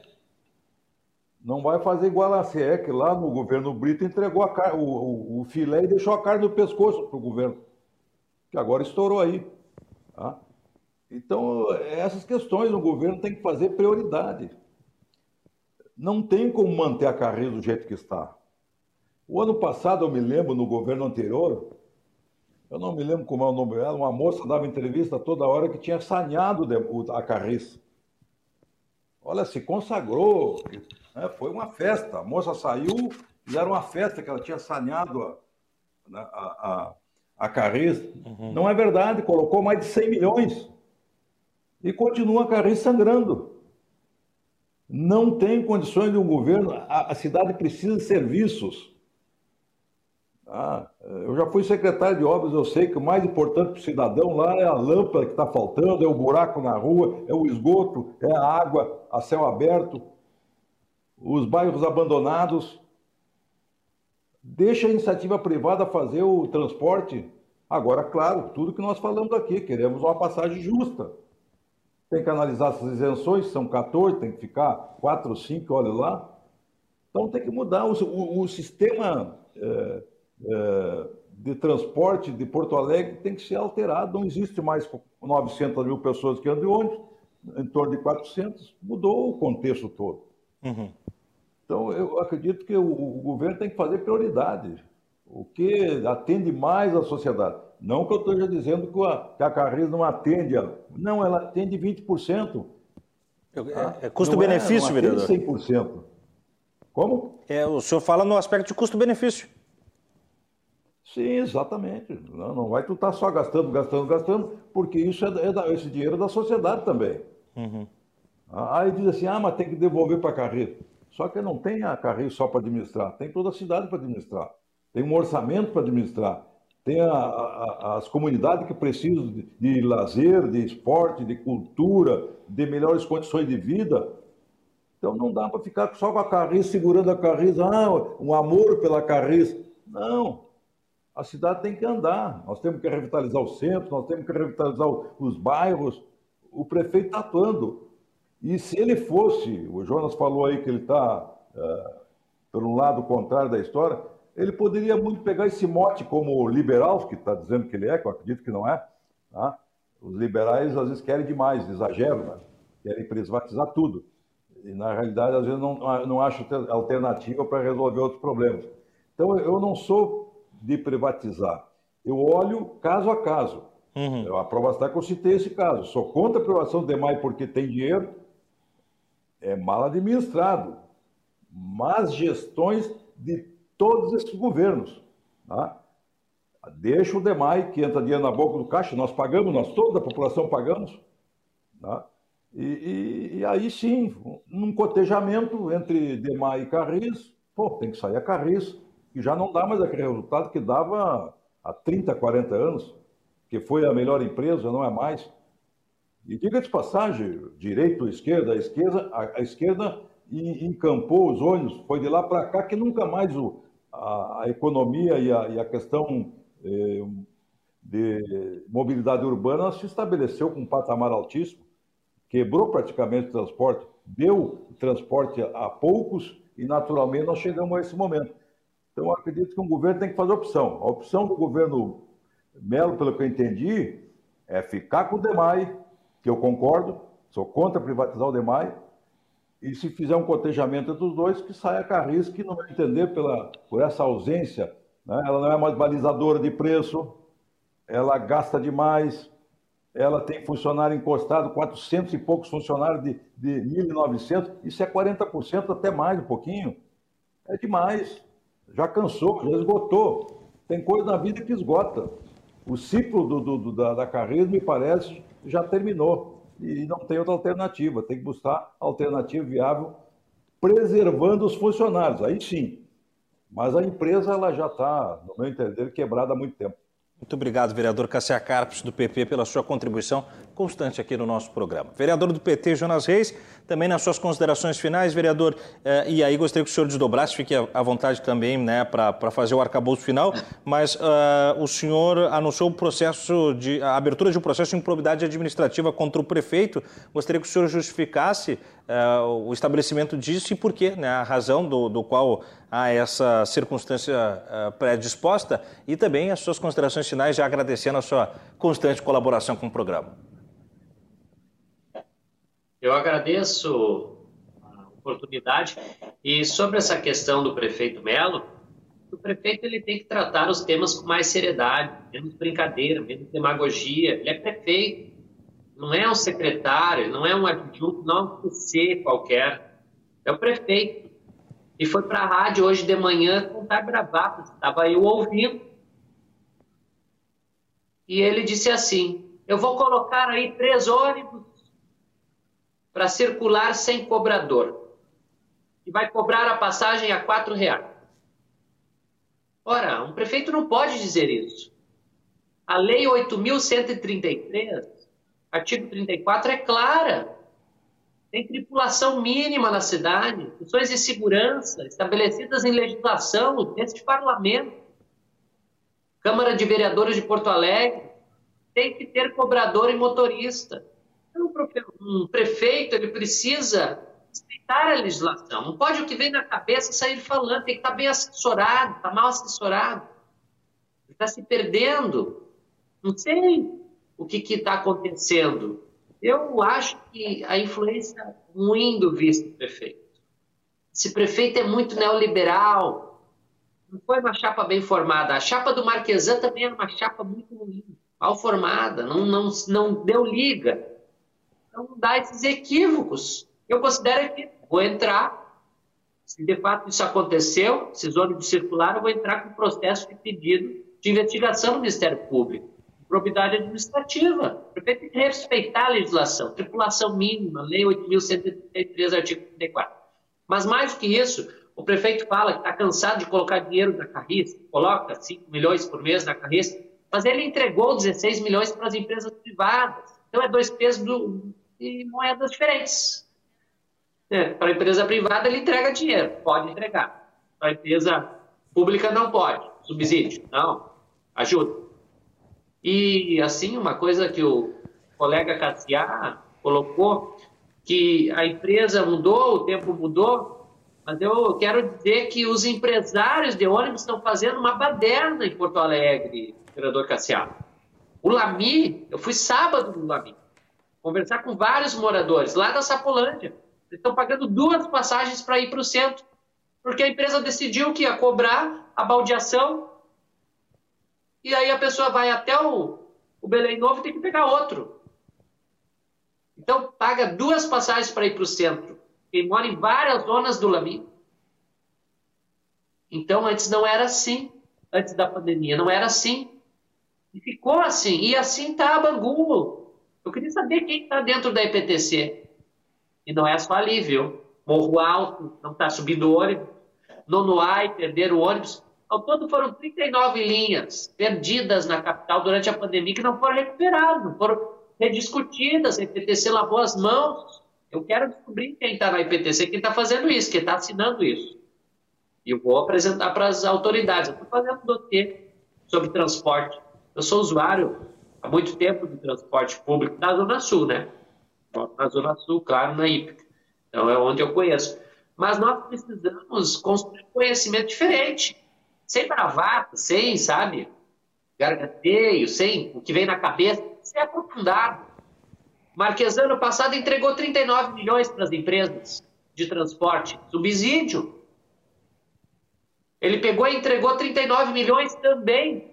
Não vai fazer igual a CE, que lá no governo Brito entregou a, o, o, o, filé e deixou a carne no pescoço para o governo, que agora estourou aí. Tá? Então, essas questões o governo tem que fazer prioridade. Não tem como manter a carreira do jeito que está. O ano passado, eu me lembro, no governo anterior, eu não me lembro como é o nome dela, uma moça dava entrevista toda hora que tinha saneado a carriça. Olha, se consagrou, né? foi uma festa. A moça saiu e era uma festa que ela tinha saneado a, né, a, a, a carriça. Uhum. Não é verdade, colocou mais de 100 milhões e continua a carriça sangrando. Não tem condições de um governo, a, a cidade precisa de serviços. Ah, eu já fui secretário de obras, eu sei que o mais importante para o cidadão lá é a lâmpada que está faltando, é o buraco na rua, é o esgoto, é a água a céu aberto, os bairros abandonados. Deixa a iniciativa privada fazer o transporte. Agora, claro, tudo que nós falamos aqui, queremos uma passagem justa. Tem que analisar essas isenções, são 14, tem que ficar 4 ou 5, olha lá. Então tem que mudar o, o, o sistema. É, de transporte de Porto Alegre tem que ser alterado. Não existe mais 900 mil pessoas que andam de ônibus, em torno de 400. Mudou o contexto todo. Uhum. Então, eu acredito que o, o, governo tem que fazer prioridade. O que atende mais a sociedade. Não que eu esteja dizendo que a, que a Carris não atende. Não, ela atende 20%. É, é custo-benefício, é, vereador? 100%. Como? É, o senhor fala no aspecto de custo-benefício. Sim, exatamente. Não, não vai tu estar tá só gastando, gastando, gastando, porque isso é, é da, esse dinheiro é da sociedade também. Uhum. Aí diz assim, ah, mas tem que devolver para a Carris. Só que não tem a Carris só para administrar, tem toda a cidade para administrar. Tem um orçamento para administrar. Tem a, a, as comunidades que precisam de, de lazer, de esporte, de cultura, de melhores condições de vida. Então não dá para ficar só com a Carris, segurando a Carris, ah, um amor pela Carris. Não, a cidade tem que andar. Nós temos que revitalizar o centro, nós temos que revitalizar os bairros. O prefeito está atuando. E se ele fosse, o Jonas falou aí que ele está eh, pelo lado contrário da história, ele poderia muito pegar esse mote como liberal, que está dizendo que ele é, que eu acredito que não é. Tá? Os liberais às vezes querem demais, exageram, né? querem privatizar tudo. E na realidade, às vezes, não, não acham alternativa para resolver outros problemas. Então, eu não sou de privatizar. Eu olho caso a caso. Uhum. A prova está que eu citei esse caso. Sou contra a privação do DEMAI porque tem dinheiro, é mal administrado. Más gestões de todos esses governos. Tá? Deixa o DEMAI, que entra dinheiro na boca do caixa, nós pagamos, nós toda a população pagamos. Tá? E, e, e, aí sim, num cotejamento entre DEMAI e Carris, pô, tem que sair a Carris que já não dá mais aquele resultado que dava há 30, 40 anos, que foi a melhor empresa, não é mais. E diga de passagem, direito, esquerda, a esquerda, a, esquerda encampou os olhos, foi de lá para cá que nunca mais o, a, a economia e a, e a questão eh, de mobilidade urbana se estabeleceu com um patamar altíssimo, quebrou praticamente o transporte, deu transporte a poucos e naturalmente nós chegamos a esse momento. Então, eu acredito que um governo tem que fazer opção. A opção do governo Melo, pelo que eu entendi, é ficar com o DEMAI, que eu concordo, sou contra privatizar o DEMAI, e se fizer um cotejamento entre os dois, que saia a Carris, que não vai entender pela, por essa ausência, né? ela não é mais balizadora de preço, ela gasta demais, ela tem funcionário encostado, 400 e poucos funcionários de, de 1.900, isso é 40%, até mais um pouquinho, é demais já cansou, já esgotou. Tem coisa na vida que esgota. O ciclo do, do, do, da, da carreira, me parece, já terminou. E não tem outra alternativa. Tem que buscar alternativa viável, preservando os funcionários. Aí sim. Mas a empresa ela já está, no meu entender, quebrada há muito tempo. Muito obrigado, vereador Cassia Carpes, do PP, pela sua contribuição constante aqui no nosso programa. Vereador do PT, Jonas Reis, também nas suas considerações finais, vereador, eh, e aí gostaria que o senhor desdobrasse, fique à vontade também né, para fazer o arcabouço final, mas uh, o senhor anunciou o processo de, a abertura de um processo de improbidade administrativa contra o prefeito. Gostaria que o senhor justificasse uh, o estabelecimento disso e por quê, né, a razão do, do qual há essa circunstância uh, predisposta e também as suas considerações finais, já agradecendo a sua constante colaboração com o programa. Eu agradeço a oportunidade e sobre essa questão do prefeito Melo, o prefeito ele tem que tratar os temas com mais seriedade, menos brincadeira, menos demagogia. Ele é prefeito, não é um secretário, não é um adjunto, não é um PC qualquer, é o prefeito. E foi para a rádio hoje de manhã contar bravatas, estava eu ouvindo. E ele disse assim: Eu vou colocar aí três ônibus para circular sem cobrador. E vai cobrar a passagem a quatro reais. Ora, um prefeito não pode dizer isso. A Lei 8.133, artigo 34, é clara. Tem tripulação mínima na cidade, funções de segurança estabelecidas em legislação deste parlamento. Câmara de Vereadores de Porto Alegre tem que ter cobrador e motorista. Então, um prefeito ele precisa respeitar a legislação. Não pode o que vem na cabeça sair falando, tem que estar bem assessorado, está mal assessorado. Está se perdendo. Não sei o que está acontecendo. Eu acho que a influência ruim do vice-prefeito. Esse prefeito é muito neoliberal. Não foi uma chapa bem formada. A chapa do Marquesan também era uma chapa muito ruim, mal formada, não, não, não deu liga. Então, dá esses equívocos. Eu considero que vou entrar, Se de fato isso aconteceu, esses ônibus circularam, eu vou entrar com processo de pedido de investigação no Ministério Público. Probidade administrativa. O prefeito tem que respeitar a legislação. Tripulação mínima, Lei 8.133, artigo 34. Mas mais do que isso, o prefeito fala que está cansado de colocar dinheiro na carriça, coloca 5 milhões por mês na carriça, mas ele entregou 16 milhões para as empresas privadas. Então é dois pesos do, e moedas diferentes. É, para a empresa privada ele entrega dinheiro, pode entregar. Para a empresa pública não pode. Subsídio, não. Ajuda. E assim, uma coisa que o colega Cassiá colocou, que a empresa mudou, o tempo mudou, mas eu quero dizer que os empresários de ônibus estão fazendo uma baderna em Porto Alegre, vereador Cassiá. O Lami, eu fui sábado no Lami, conversar com vários moradores lá da Sapolândia. Eles estão pagando duas passagens para ir para o centro, porque a empresa decidiu que ia cobrar a baldeação e aí a pessoa vai até o, o Belém Novo e tem que pegar outro. Então paga duas passagens para ir para o centro. Quem mora em várias zonas do Lami. Então antes não era assim, antes da pandemia não era assim. E ficou assim. E assim está a Bangu. Eu queria saber quem está dentro da IPTC. E não é só ali, viu? Morro Alto, não está subindo ônibus. Nonoai, perderam o ônibus. Ao todo foram 39 linhas perdidas na capital durante a pandemia que não foram recuperadas, não foram rediscutidas. A IPTC lavou as mãos. Eu quero descobrir quem está na IPTC, quem está fazendo isso, quem está assinando isso. E eu vou apresentar para as autoridades. Eu estou fazendo um dossiê sobre transporte eu sou usuário há muito tempo do transporte público na Zona Sul, né? Na Zona Sul, claro, na Ípica. Então é onde eu conheço. Mas nós precisamos construir conhecimento diferente. Sem bravata, sem, sabe, gargateio, sem o que vem na cabeça, sem aprofundado. Marquesano passado entregou 39 milhões para as empresas de transporte, subsídio. Ele pegou e entregou 39 milhões também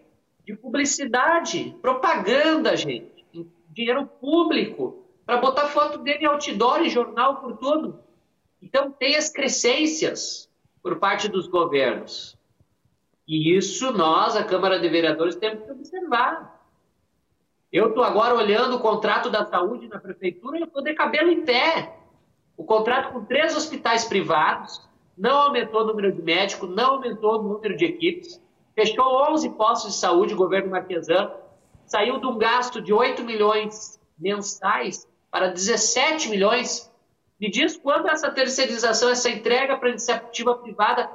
de publicidade, propaganda, gente, dinheiro público, para botar foto dele em outdoor e jornal por tudo. Então tem as crescências por parte dos governos. E isso nós, a Câmara de Vereadores, temos que observar. Eu estou agora olhando o contrato da saúde na prefeitura e eu estou de cabelo em pé. O contrato com três hospitais privados não aumentou o número de médicos, não aumentou o número de equipes fechou 11 postos de saúde, o governo Marquesan, saiu de um gasto de 8 milhões mensais para 17 milhões. Me diz quando essa terceirização, essa entrega para iniciativa privada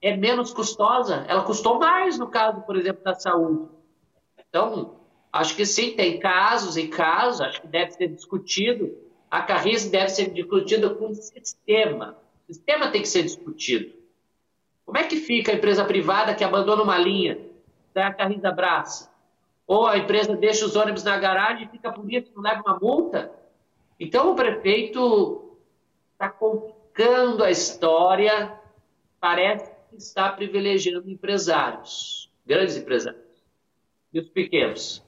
é menos custosa? Ela custou mais no caso, por exemplo, da saúde. Então, acho que sim, tem casos e casos, acho que deve ser discutido. A carriça deve ser discutida com o sistema. O sistema tem que ser discutido. Como é que fica a empresa privada que abandona uma linha, da braça? Ou a empresa deixa os ônibus na garagem e fica por isso, não leva uma multa? Então o prefeito está complicando a história, parece que está privilegiando empresários, grandes empresários, e os pequenos.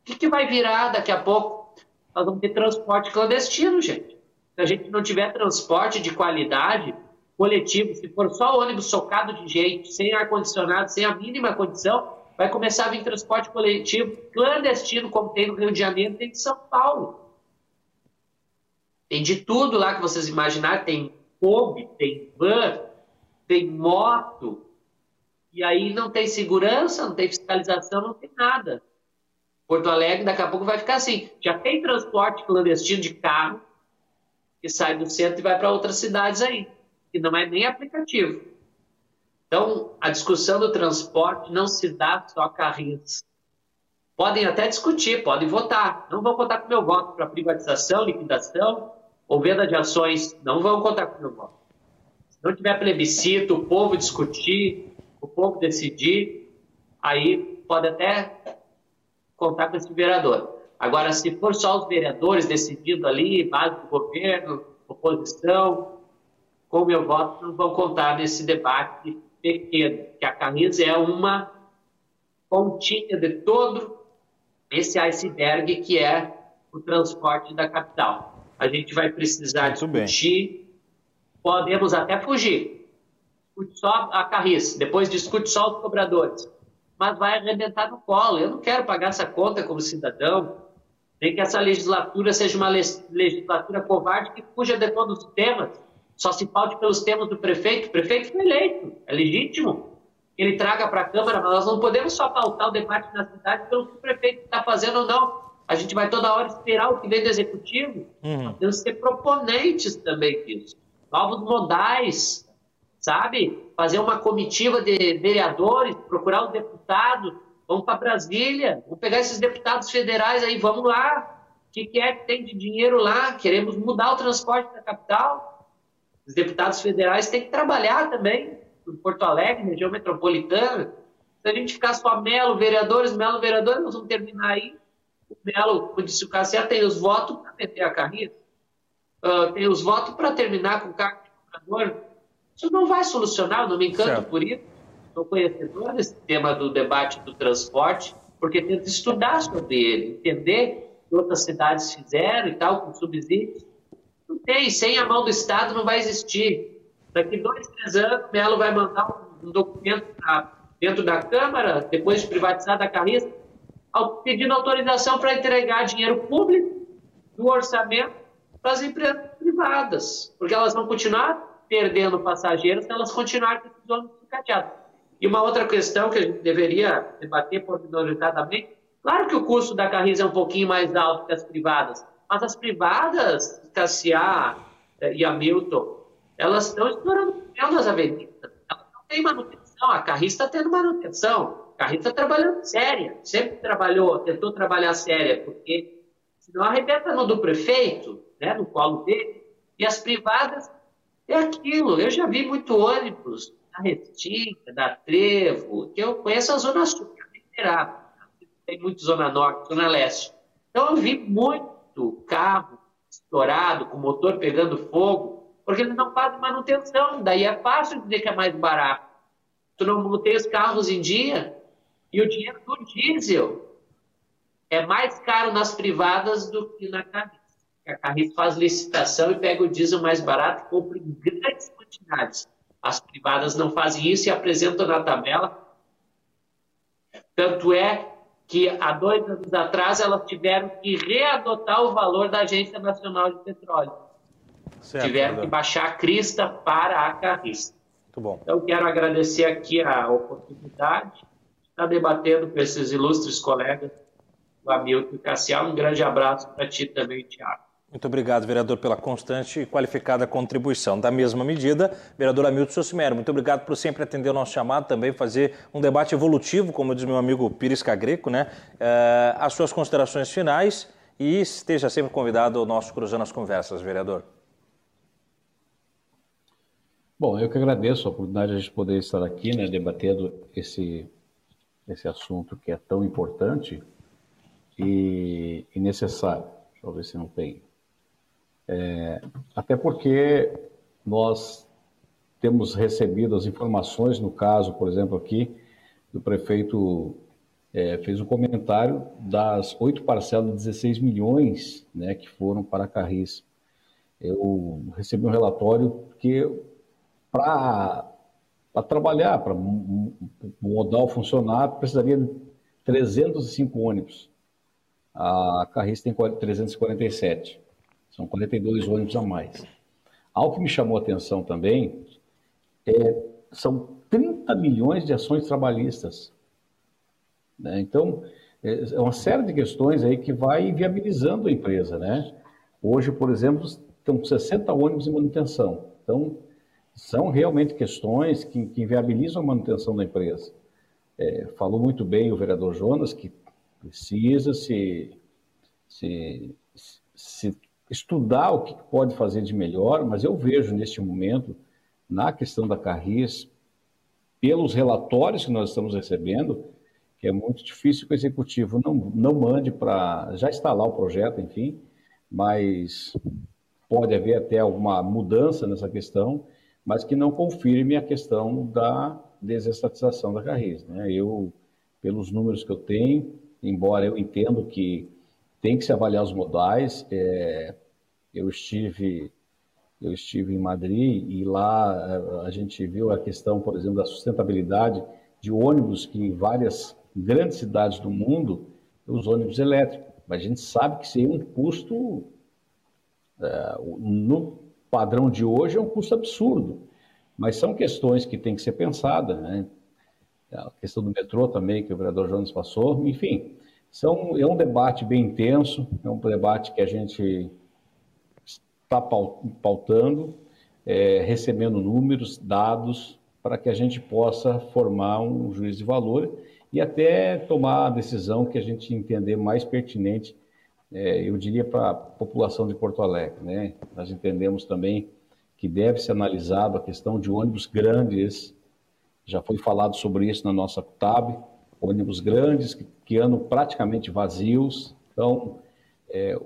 O que, que vai virar daqui a pouco? Nós vamos ter transporte clandestino, gente. Se a gente não tiver transporte de qualidade, coletivo, se for só ônibus socado de jeito, sem ar-condicionado, sem a mínima condição, vai começar a vir transporte coletivo clandestino, como tem no Rio de Janeiro, tem em São Paulo. Tem de tudo lá que vocês imaginarem, tem Kombi, tem van, tem moto, e aí não tem segurança, não tem fiscalização, não tem nada. Porto Alegre daqui a pouco vai ficar assim. Já tem transporte clandestino de carro que sai do centro e vai para outras cidades aí que não é nem aplicativo. Então, a discussão do transporte não se dá só carrinhos. Podem até discutir, podem votar. Não vão contar com meu voto para privatização, liquidação ou venda de ações. Não vão contar com meu voto. Se não tiver plebiscito, o povo discutir, o povo decidir, aí pode até contar com esse vereador. Agora, se for só os vereadores decidindo ali, base do governo, oposição, com o meu voto, não vão contar nesse debate pequeno, que a camisa é uma pontinha de todo esse iceberg que é o transporte da capital. A gente vai precisar Muito discutir bem. podemos até fugir. Discute só a carriça, depois discute só os cobradores. Mas vai arrebentar no colo. Eu não quero pagar essa conta como cidadão. Nem que essa legislatura seja uma legislatura covarde que fuja de todos os temas. Só se paute pelos temas do prefeito. O prefeito foi eleito, é legítimo. Ele traga para a Câmara, mas nós não podemos só pautar o debate na cidade pelo que o prefeito está fazendo ou não. A gente vai toda hora esperar o que vem do executivo. Uhum. Nós temos que ser proponentes também disso. Novos modais, sabe? Fazer uma comitiva de vereadores, procurar os deputados, vamos para Brasília, vamos pegar esses deputados federais aí, vamos lá. O que, que é que tem de dinheiro lá? Queremos mudar o transporte da capital. Os deputados federais têm que trabalhar também, em Porto Alegre, região metropolitana. Se a gente ficar só Melo, vereadores, Melo, vereadores, nós vamos terminar aí o Melo, como disse o Cassiano, tem os votos para meter a carreira, uh, tem os votos para terminar com o cargo de governador. Isso não vai solucionar, eu não me encanto certo. por isso. Sou conhecedor desse tema do debate do transporte, porque tento estudar sobre ele, entender o que outras cidades fizeram e tal, com subsídios. Não tem, sem a mão do Estado não vai existir. Daqui dois, três anos, Melo vai mandar um documento pra, dentro da Câmara, depois de privatizar a Carrista, pedindo autorização para entregar dinheiro público do orçamento para as empresas privadas, porque elas vão continuar perdendo passageiros se elas continuarem com esses ônibus sucateados. E uma outra questão que a gente deveria debater pormenorizadamente, claro que o custo da Carris é um pouquinho mais alto que as privadas, mas as privadas, Cassiá eh, e Hamilton, elas estão explorando o nas avenidas. Elas não têm manutenção, a Carris está tendo manutenção. Carreta está trabalhando séria, sempre trabalhou, tentou trabalhar séria, porque senão arrebenta no do prefeito, né, no colo dele, e as privadas é aquilo. Eu já vi muito ônibus da Restinga, da Trevo, que eu conheço a Zona Sul, que é tem muito Zona Norte, Zona Leste. Então eu vi muito carro estourado, com motor pegando fogo, porque eles não fazem manutenção. Daí é fácil dizer que é mais barato. Tu não mantém os carros em dia, e o dinheiro do diesel é mais caro nas privadas do que na Carris. A Carris faz licitação e pega o diesel mais barato e compra em grandes quantidades. As privadas não fazem isso e apresentam na tabela. Tanto é que há dois anos atrás elas tiveram que readotar o valor da Agência Nacional de Petróleo. Certo, tiveram que baixar a crista para a Carris. Muito bom. Então, quero agradecer aqui a oportunidade está debatendo com esses ilustres colegas, o Hamilton e o Cassial. Um grande abraço para ti também, Tiago. Muito obrigado, vereador, pela constante e qualificada contribuição. Da mesma medida, vereador Hamilton Sossimero, muito obrigado por sempre atender o nosso chamado, também fazer um debate evolutivo, como diz meu amigo Pires Cagreco, né? É, as suas considerações finais e esteja sempre convidado ao nosso Cruzando as Conversas, vereador. Bom, eu que agradeço a oportunidade de a gente poder estar aqui, né, debatendo esse esse assunto que é tão importante e, e necessário. Deixa eu ver se não tem. É, até porque nós temos recebido as informações, no caso, por exemplo, aqui, do prefeito é, fez um comentário das oito parcelas de 16 milhões né, que foram para a Carris. Eu recebi um relatório que, para trabalhar, para o modal funcionar, precisaria de 305 ônibus. A Carris tem 347. São 42 ônibus a mais. Algo que me chamou a atenção também é, são 30 milhões de ações trabalhistas. Né? Então, é, é uma série de questões aí que vai viabilizando a empresa. Né? Hoje, por exemplo, estão 60 ônibus em manutenção. Então, são realmente questões que, que inviabilizam a manutenção da empresa. É, falou muito bem o vereador Jonas que precisa se, se, se estudar o que pode fazer de melhor, mas eu vejo neste momento, na questão da Carris, pelos relatórios que nós estamos recebendo, que é muito difícil que o executivo não, não mande para. Já está lá o projeto, enfim, mas pode haver até alguma mudança nessa questão mas que não confirme a questão da desestatização da Carris. Né? Eu, pelos números que eu tenho, embora eu entendo que tem que se avaliar os modais, é, eu estive eu estive em Madrid e lá eh, a gente viu a questão, por exemplo, da sustentabilidade de ônibus que em várias grandes cidades do mundo, os ônibus elétricos. Mas a gente sabe que seria um custo, é, no padrão de hoje, é um custo absurdo. Mas são questões que têm que ser pensadas, né? A questão do metrô também, que o vereador Jones passou, enfim. São, é um debate bem intenso, é um debate que a gente está pautando, é, recebendo números, dados, para que a gente possa formar um juízo de valor e até tomar a decisão que a gente entender mais pertinente, é, eu diria, para a população de Porto Alegre. Né? Nós entendemos também que deve ser analisado a questão de ônibus grandes, já foi falado sobre isso na nossa CUTAB, ônibus grandes que, que andam praticamente vazios. Então, é,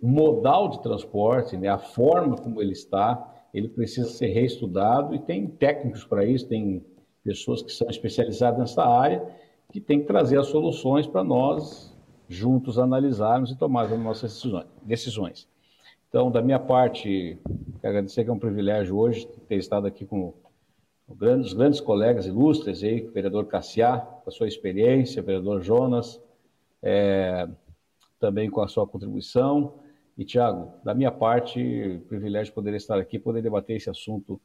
o modal de transporte, né, a forma como ele está, ele precisa ser reestudado e tem técnicos para isso, tem pessoas que são especializadas nessa área que tem que trazer as soluções para nós juntos analisarmos e tomarmos nossas decisões. Então, da minha parte, quero agradecer que é um privilégio hoje ter estado aqui com os grandes colegas ilustres aí, o vereador Cassiá, com a sua experiência, o vereador Jonas, é, também com a sua contribuição. E, Tiago, da minha parte, privilégio poder estar aqui, poder debater esse assunto,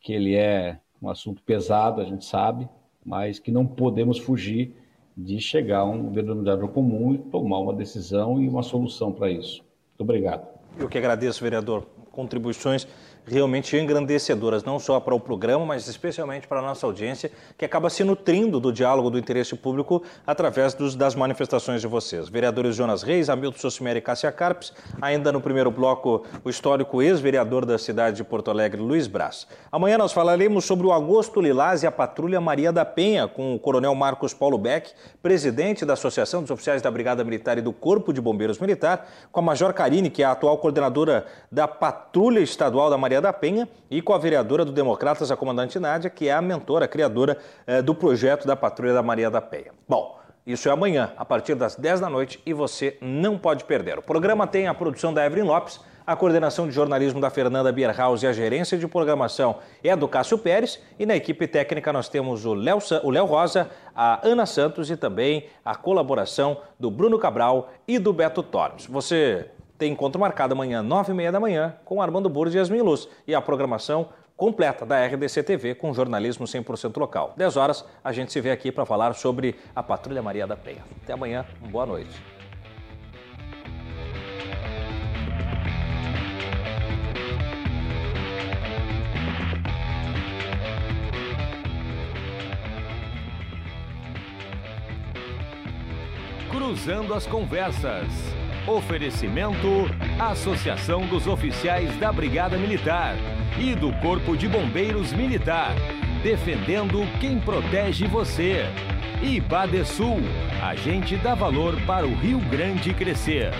que ele é um assunto pesado, a gente sabe, mas que não podemos fugir de chegar a um denominador comum e tomar uma decisão e uma solução para isso. Muito obrigado. Eu que agradeço, vereador. Contribuições realmente engrandecedoras, não só para o programa, mas especialmente para a nossa audiência, que acaba se nutrindo do diálogo do interesse público através dos, das manifestações de vocês. Vereadores Jonas Reis, Hamilton Sossimeri e Cássia Carpes, ainda no primeiro bloco, o histórico ex-vereador da cidade de Porto Alegre, Luiz Braz. Amanhã nós falaremos sobre o Agosto Lilás e a Patrulha Maria da Penha, com o coronel Marcos Paulo Beck, presidente da Associação dos Oficiais da Brigada Militar e do Corpo de Bombeiros Militar, com a Major Karine, que é a atual coordenadora da Patrulha Estadual da Maria Maria da Penha e com a vereadora do Democratas, a comandante Nádia, que é a mentora, a criadora eh, do projeto da Patrulha da Maria da Penha. Bom, isso é amanhã, a partir das 10 da noite, e você não pode perder. O programa tem a produção da Evelyn Lopes, a coordenação de jornalismo da Fernanda Bierhaus e a gerência de programação é do Cássio Pérez. E na equipe técnica nós temos o Léo, o Léo Rosa, a Ana Santos e também a colaboração do Bruno Cabral e do Beto Tormes. Você tem encontro marcado amanhã, nove e meia da manhã, com Armando Burros e Yasmin Luz. E a programação completa da RDC TV com jornalismo 100% local. 10 horas, a gente se vê aqui para falar sobre a Patrulha Maria da Penha. Até amanhã, boa noite. Cruzando as Conversas. Oferecimento: Associação dos Oficiais da Brigada Militar e do Corpo de Bombeiros Militar, defendendo quem protege você. E Badesul, a gente dá valor para o Rio Grande crescer.